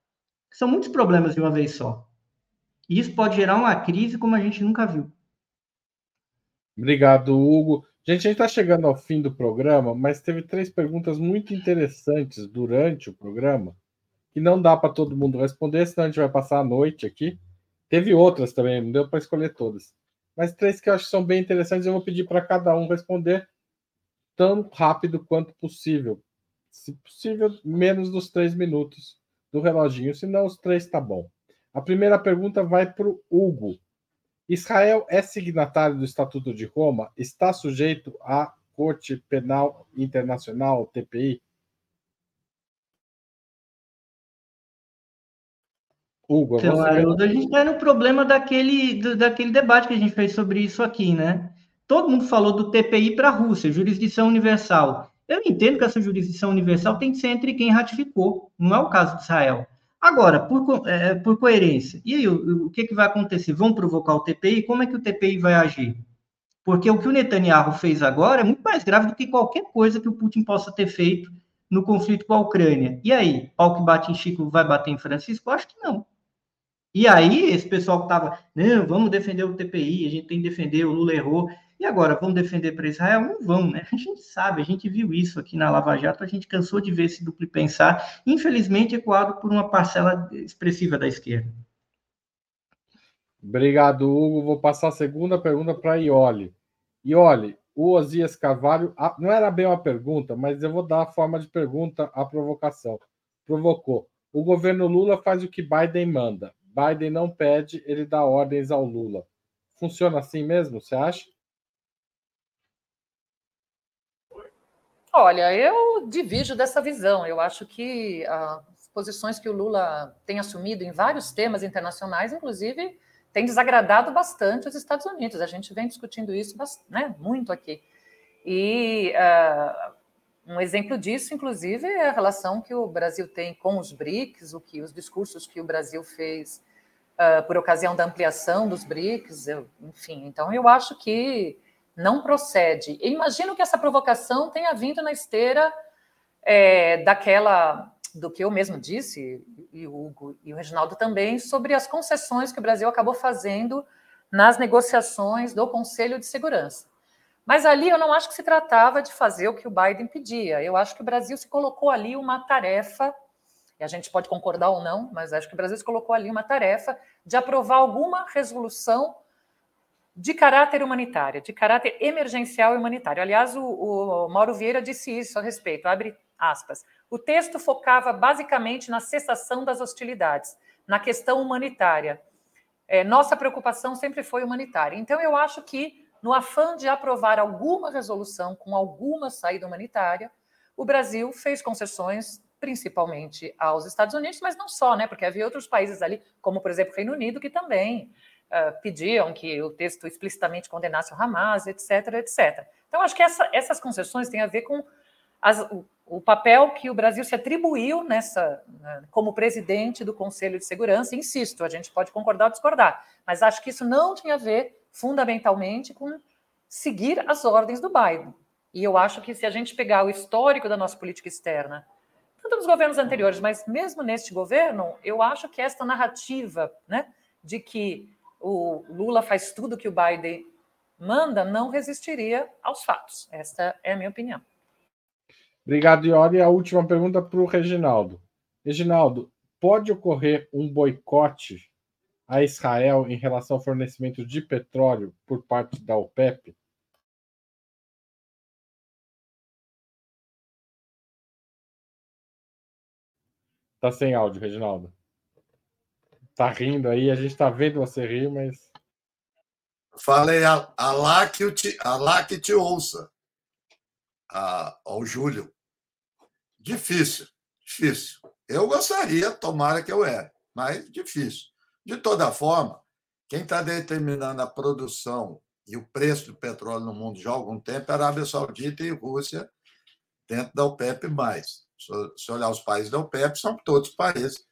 são muitos problemas de uma vez só. E isso pode gerar uma crise como a gente nunca viu. Obrigado, Hugo. Gente, a gente está chegando ao fim do programa, mas teve três perguntas muito interessantes durante o programa, que não dá para todo mundo responder, senão a gente vai passar a noite aqui. Teve outras também, não deu para escolher todas. Mas três que eu acho que são bem interessantes, eu vou pedir para cada um responder tão rápido quanto possível. Se possível, menos dos três minutos do reloginho, senão os três tá bom. A primeira pergunta vai para o Hugo. Israel é signatário do Estatuto de Roma? Está sujeito à Corte Penal Internacional, TPI? Hugo, então, Haroldo, a gente está no problema daquele, do, daquele debate que a gente fez sobre isso aqui, né? Todo mundo falou do TPI para a Rússia, jurisdição universal. Eu entendo que essa jurisdição universal tem que ser entre quem ratificou, não é o caso de Israel. Agora, por, é, por coerência, e aí, o, o que, que vai acontecer? Vão provocar o TPI? Como é que o TPI vai agir? Porque o que o Netanyahu fez agora é muito mais grave do que qualquer coisa que o Putin possa ter feito no conflito com a Ucrânia. E aí, pau que bate em Chico vai bater em Francisco? Eu acho que não. E aí, esse pessoal que estava, não, vamos defender o TPI, a gente tem que defender, o Lula errou. E agora, vão defender para Israel? Não vão, né? A gente sabe, a gente viu isso aqui na Lava Jato, a gente cansou de ver esse duplo pensar, infelizmente ecoado por uma parcela expressiva da esquerda. Obrigado, Hugo. Vou passar a segunda pergunta para Ioli. Ioli, o Osias Carvalho, não era bem uma pergunta, mas eu vou dar a forma de pergunta à provocação. Provocou. O governo Lula faz o que Biden manda. Biden não pede, ele dá ordens ao Lula. Funciona assim mesmo, você acha? Olha, eu divido dessa visão. Eu acho que as posições que o Lula tem assumido em vários temas internacionais, inclusive, tem desagradado bastante os Estados Unidos. A gente vem discutindo isso né, muito aqui. E uh, um exemplo disso, inclusive, é a relação que o Brasil tem com os BRICS, o que os discursos que o Brasil fez uh, por ocasião da ampliação dos BRICS, eu, enfim. Então, eu acho que não procede. Eu imagino que essa provocação tenha vindo na esteira é, daquela do que eu mesmo disse, e o Hugo e o Reginaldo também, sobre as concessões que o Brasil acabou fazendo nas negociações do Conselho de Segurança. Mas ali eu não acho que se tratava de fazer o que o Biden pedia. Eu acho que o Brasil se colocou ali uma tarefa, e a gente pode concordar ou não, mas acho que o Brasil colocou ali uma tarefa de aprovar alguma resolução de caráter humanitário, de caráter emergencial e humanitário. Aliás, o, o Mauro Vieira disse isso a respeito, abre aspas. O texto focava basicamente na cessação das hostilidades, na questão humanitária. É, nossa preocupação sempre foi humanitária. Então, eu acho que, no afã de aprovar alguma resolução com alguma saída humanitária, o Brasil fez concessões principalmente aos Estados Unidos, mas não só, né? Porque havia outros países ali, como por exemplo o Reino Unido, que também uh, pediam que o texto explicitamente condenasse o Hamas, etc, etc. Então, acho que essa, essas concessões têm a ver com as, o, o, papel que o Brasil se atribuiu nessa, né, como presidente do Conselho de Segurança. Insisto, a gente pode concordar ou discordar, mas acho que isso não tinha a ver fundamentalmente com seguir as ordens do Biden. E eu acho que se a gente pegar o histórico da nossa política externa, tanto nos governos anteriores, mas mesmo neste governo, eu acho que esta narrativa né, de que o Lula faz tudo que o Biden manda, não resistiria aos fatos. Esta é a minha opinião. Obrigado, Iori. A última pergunta para o Reginaldo. Reginaldo, pode ocorrer um boicote a Israel em relação ao fornecimento de petróleo por parte da OPEP? Tá sem áudio, Reginaldo tá rindo aí, a gente tá vendo você rir, mas. Falei, Alá que, te, Alá que te ouça. A, ao Júlio. Difícil, difícil. Eu gostaria, tomara que eu é, mas difícil. De toda forma, quem está determinando a produção e o preço do petróleo no mundo já há algum tempo é a Arábia Saudita e Rússia dentro da OPEP+. Se olhar os países da OPEP, são todos países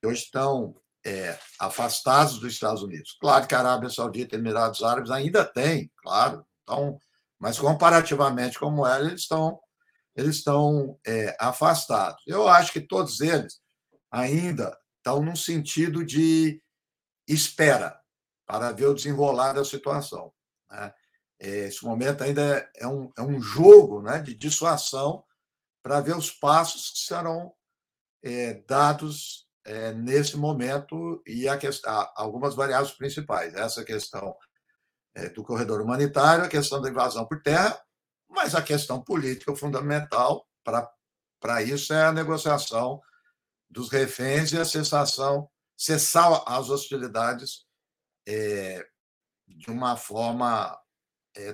que hoje estão é, afastados dos Estados Unidos. Claro que a Arábia Saudita e Emirados Árabes ainda têm, claro, então, mas comparativamente como ela, eles estão, eles estão é, afastados. Eu acho que todos eles ainda estão num sentido de espera para ver o desenrolar da situação. Né? Esse momento ainda é um, é um jogo né, de dissuasão para ver os passos que serão é, dados é, nesse momento e a algumas variáveis principais. Essa questão é, do corredor humanitário, a questão da invasão por terra, mas a questão política fundamental para isso é a negociação dos reféns e a cessação, cessar as hostilidades de uma forma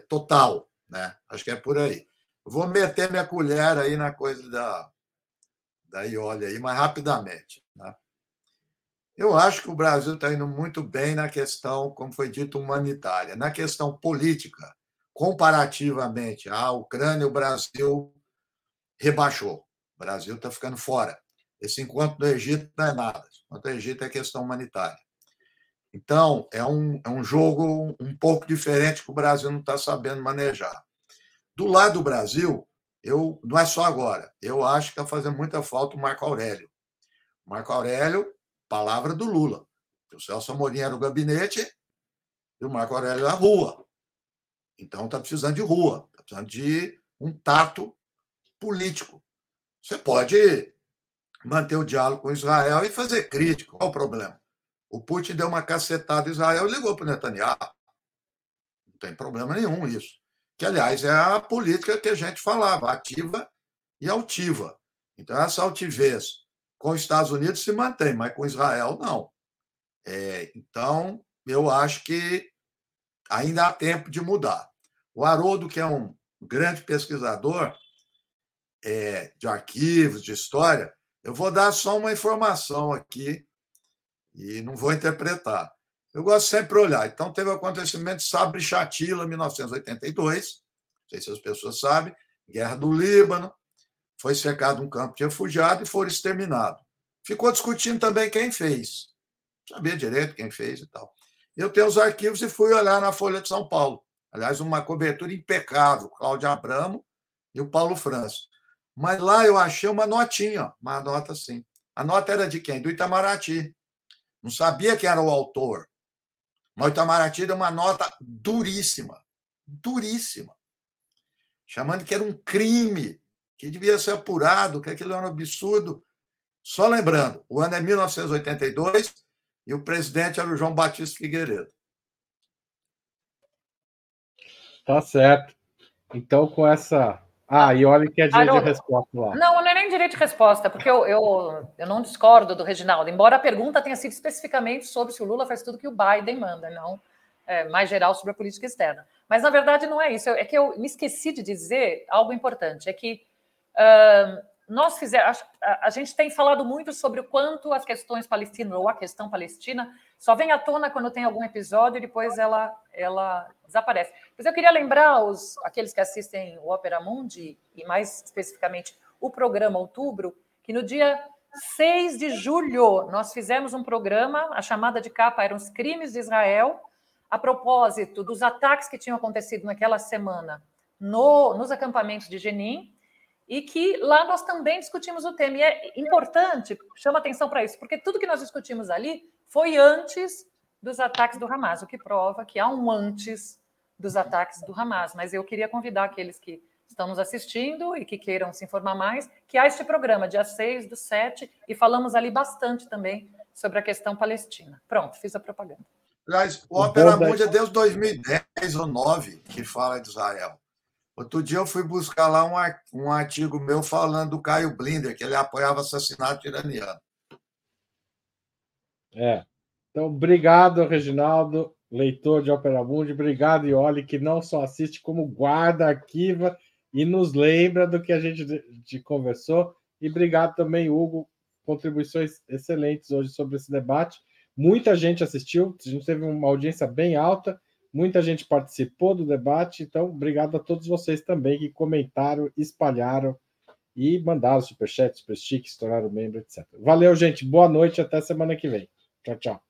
total. Né? Acho que é por aí. Vou meter minha colher aí na coisa da, da Iole aí, mas rapidamente. Né? Eu acho que o Brasil está indo muito bem na questão, como foi dito, humanitária. Na questão política, comparativamente à Ucrânia, o Brasil rebaixou. O Brasil está ficando fora. Esse encontro do Egito não é nada. Enquanto o Egito é questão humanitária. Então, é um, é um jogo um pouco diferente que o Brasil não está sabendo manejar. Do lado do Brasil, eu não é só agora. Eu acho que está fazendo muita falta o Marco Aurélio. Marco Aurélio, palavra do Lula. O Celso Amorim era o gabinete e o Marco Aurélio a rua. Então está precisando de rua, está precisando de um tato político. Você pode manter o diálogo com Israel e fazer crítica. Qual o problema? O Putin deu uma cacetada em Israel e ligou para o Netanyahu. Não tem problema nenhum isso. Que, aliás, é a política que a gente falava, ativa e altiva. Então, essa altivez com os Estados Unidos se mantém, mas com Israel, não. É, então, eu acho que ainda há tempo de mudar. O Haroldo, que é um grande pesquisador é, de arquivos, de história, eu vou dar só uma informação aqui e não vou interpretar. Eu gosto sempre de olhar. Então, teve o acontecimento de Sabre Chatila, 1982, não sei se as pessoas sabem, Guerra do Líbano, foi cercado um campo de refugiados e foram exterminados. Ficou discutindo também quem fez. Sabia direito quem fez e tal. Eu tenho os arquivos e fui olhar na Folha de São Paulo. Aliás, uma cobertura impecável, Cláudio Abramo e o Paulo França. Mas lá eu achei uma notinha, uma nota assim. A nota era de quem? Do Itamaraty. Não sabia quem era o autor. Mas o Itamaraty deu uma nota duríssima. Duríssima. Chamando que era um crime, que devia ser apurado, que aquilo era um absurdo. Só lembrando, o ano é 1982 e o presidente era o João Batista Figueiredo. Tá certo. Então, com essa. Ah, e olha que é direito de resposta lá. Não, não é nem direito de resposta, porque eu, eu, eu não discordo do Reginaldo, embora a pergunta tenha sido especificamente sobre se o Lula faz tudo que o Biden manda, não é, mais geral sobre a política externa. Mas, na verdade, não é isso. É que eu me esqueci de dizer algo importante: é que uh, nós fizemos. A, a, gente tem falado muito sobre o quanto as questões palestinas, ou a questão palestina, só vem à tona quando tem algum episódio e depois ela, ela desaparece. Mas eu queria lembrar os, aqueles que assistem o Opera Mundi, e mais especificamente o programa Outubro, que no dia 6 de julho nós fizemos um programa, a chamada de capa eram os crimes de Israel, a propósito dos ataques que tinham acontecido naquela semana no, nos acampamentos de Jenin, e que lá nós também discutimos o tema. E é importante, chama atenção para isso, porque tudo que nós discutimos ali foi antes dos ataques do Hamas, o que prova que há um antes dos ataques do Hamas. Mas eu queria convidar aqueles que estão nos assistindo e que queiram se informar mais, que há este programa, dia 6 do 7, e falamos ali bastante também sobre a questão palestina. Pronto, fiz a propaganda. Aliás, o Opera Mundi é desde 2010 ou 2009 que fala de Israel. Outro dia eu fui buscar lá um, um artigo meu falando do Caio Blinder, que ele apoiava assassinato iraniano. É. Então, obrigado, Reginaldo, leitor de Opera Mundi. Obrigado, Ioli, que não só assiste, como guarda, arquiva e nos lembra do que a gente de, conversou. E obrigado também, Hugo, contribuições excelentes hoje sobre esse debate. Muita gente assistiu, a gente teve uma audiência bem alta, muita gente participou do debate, então obrigado a todos vocês também que comentaram, espalharam e mandaram superchat, superstick, estouraram membro, etc. Valeu, gente. Boa noite, até semana que vem. Tchau, tchau.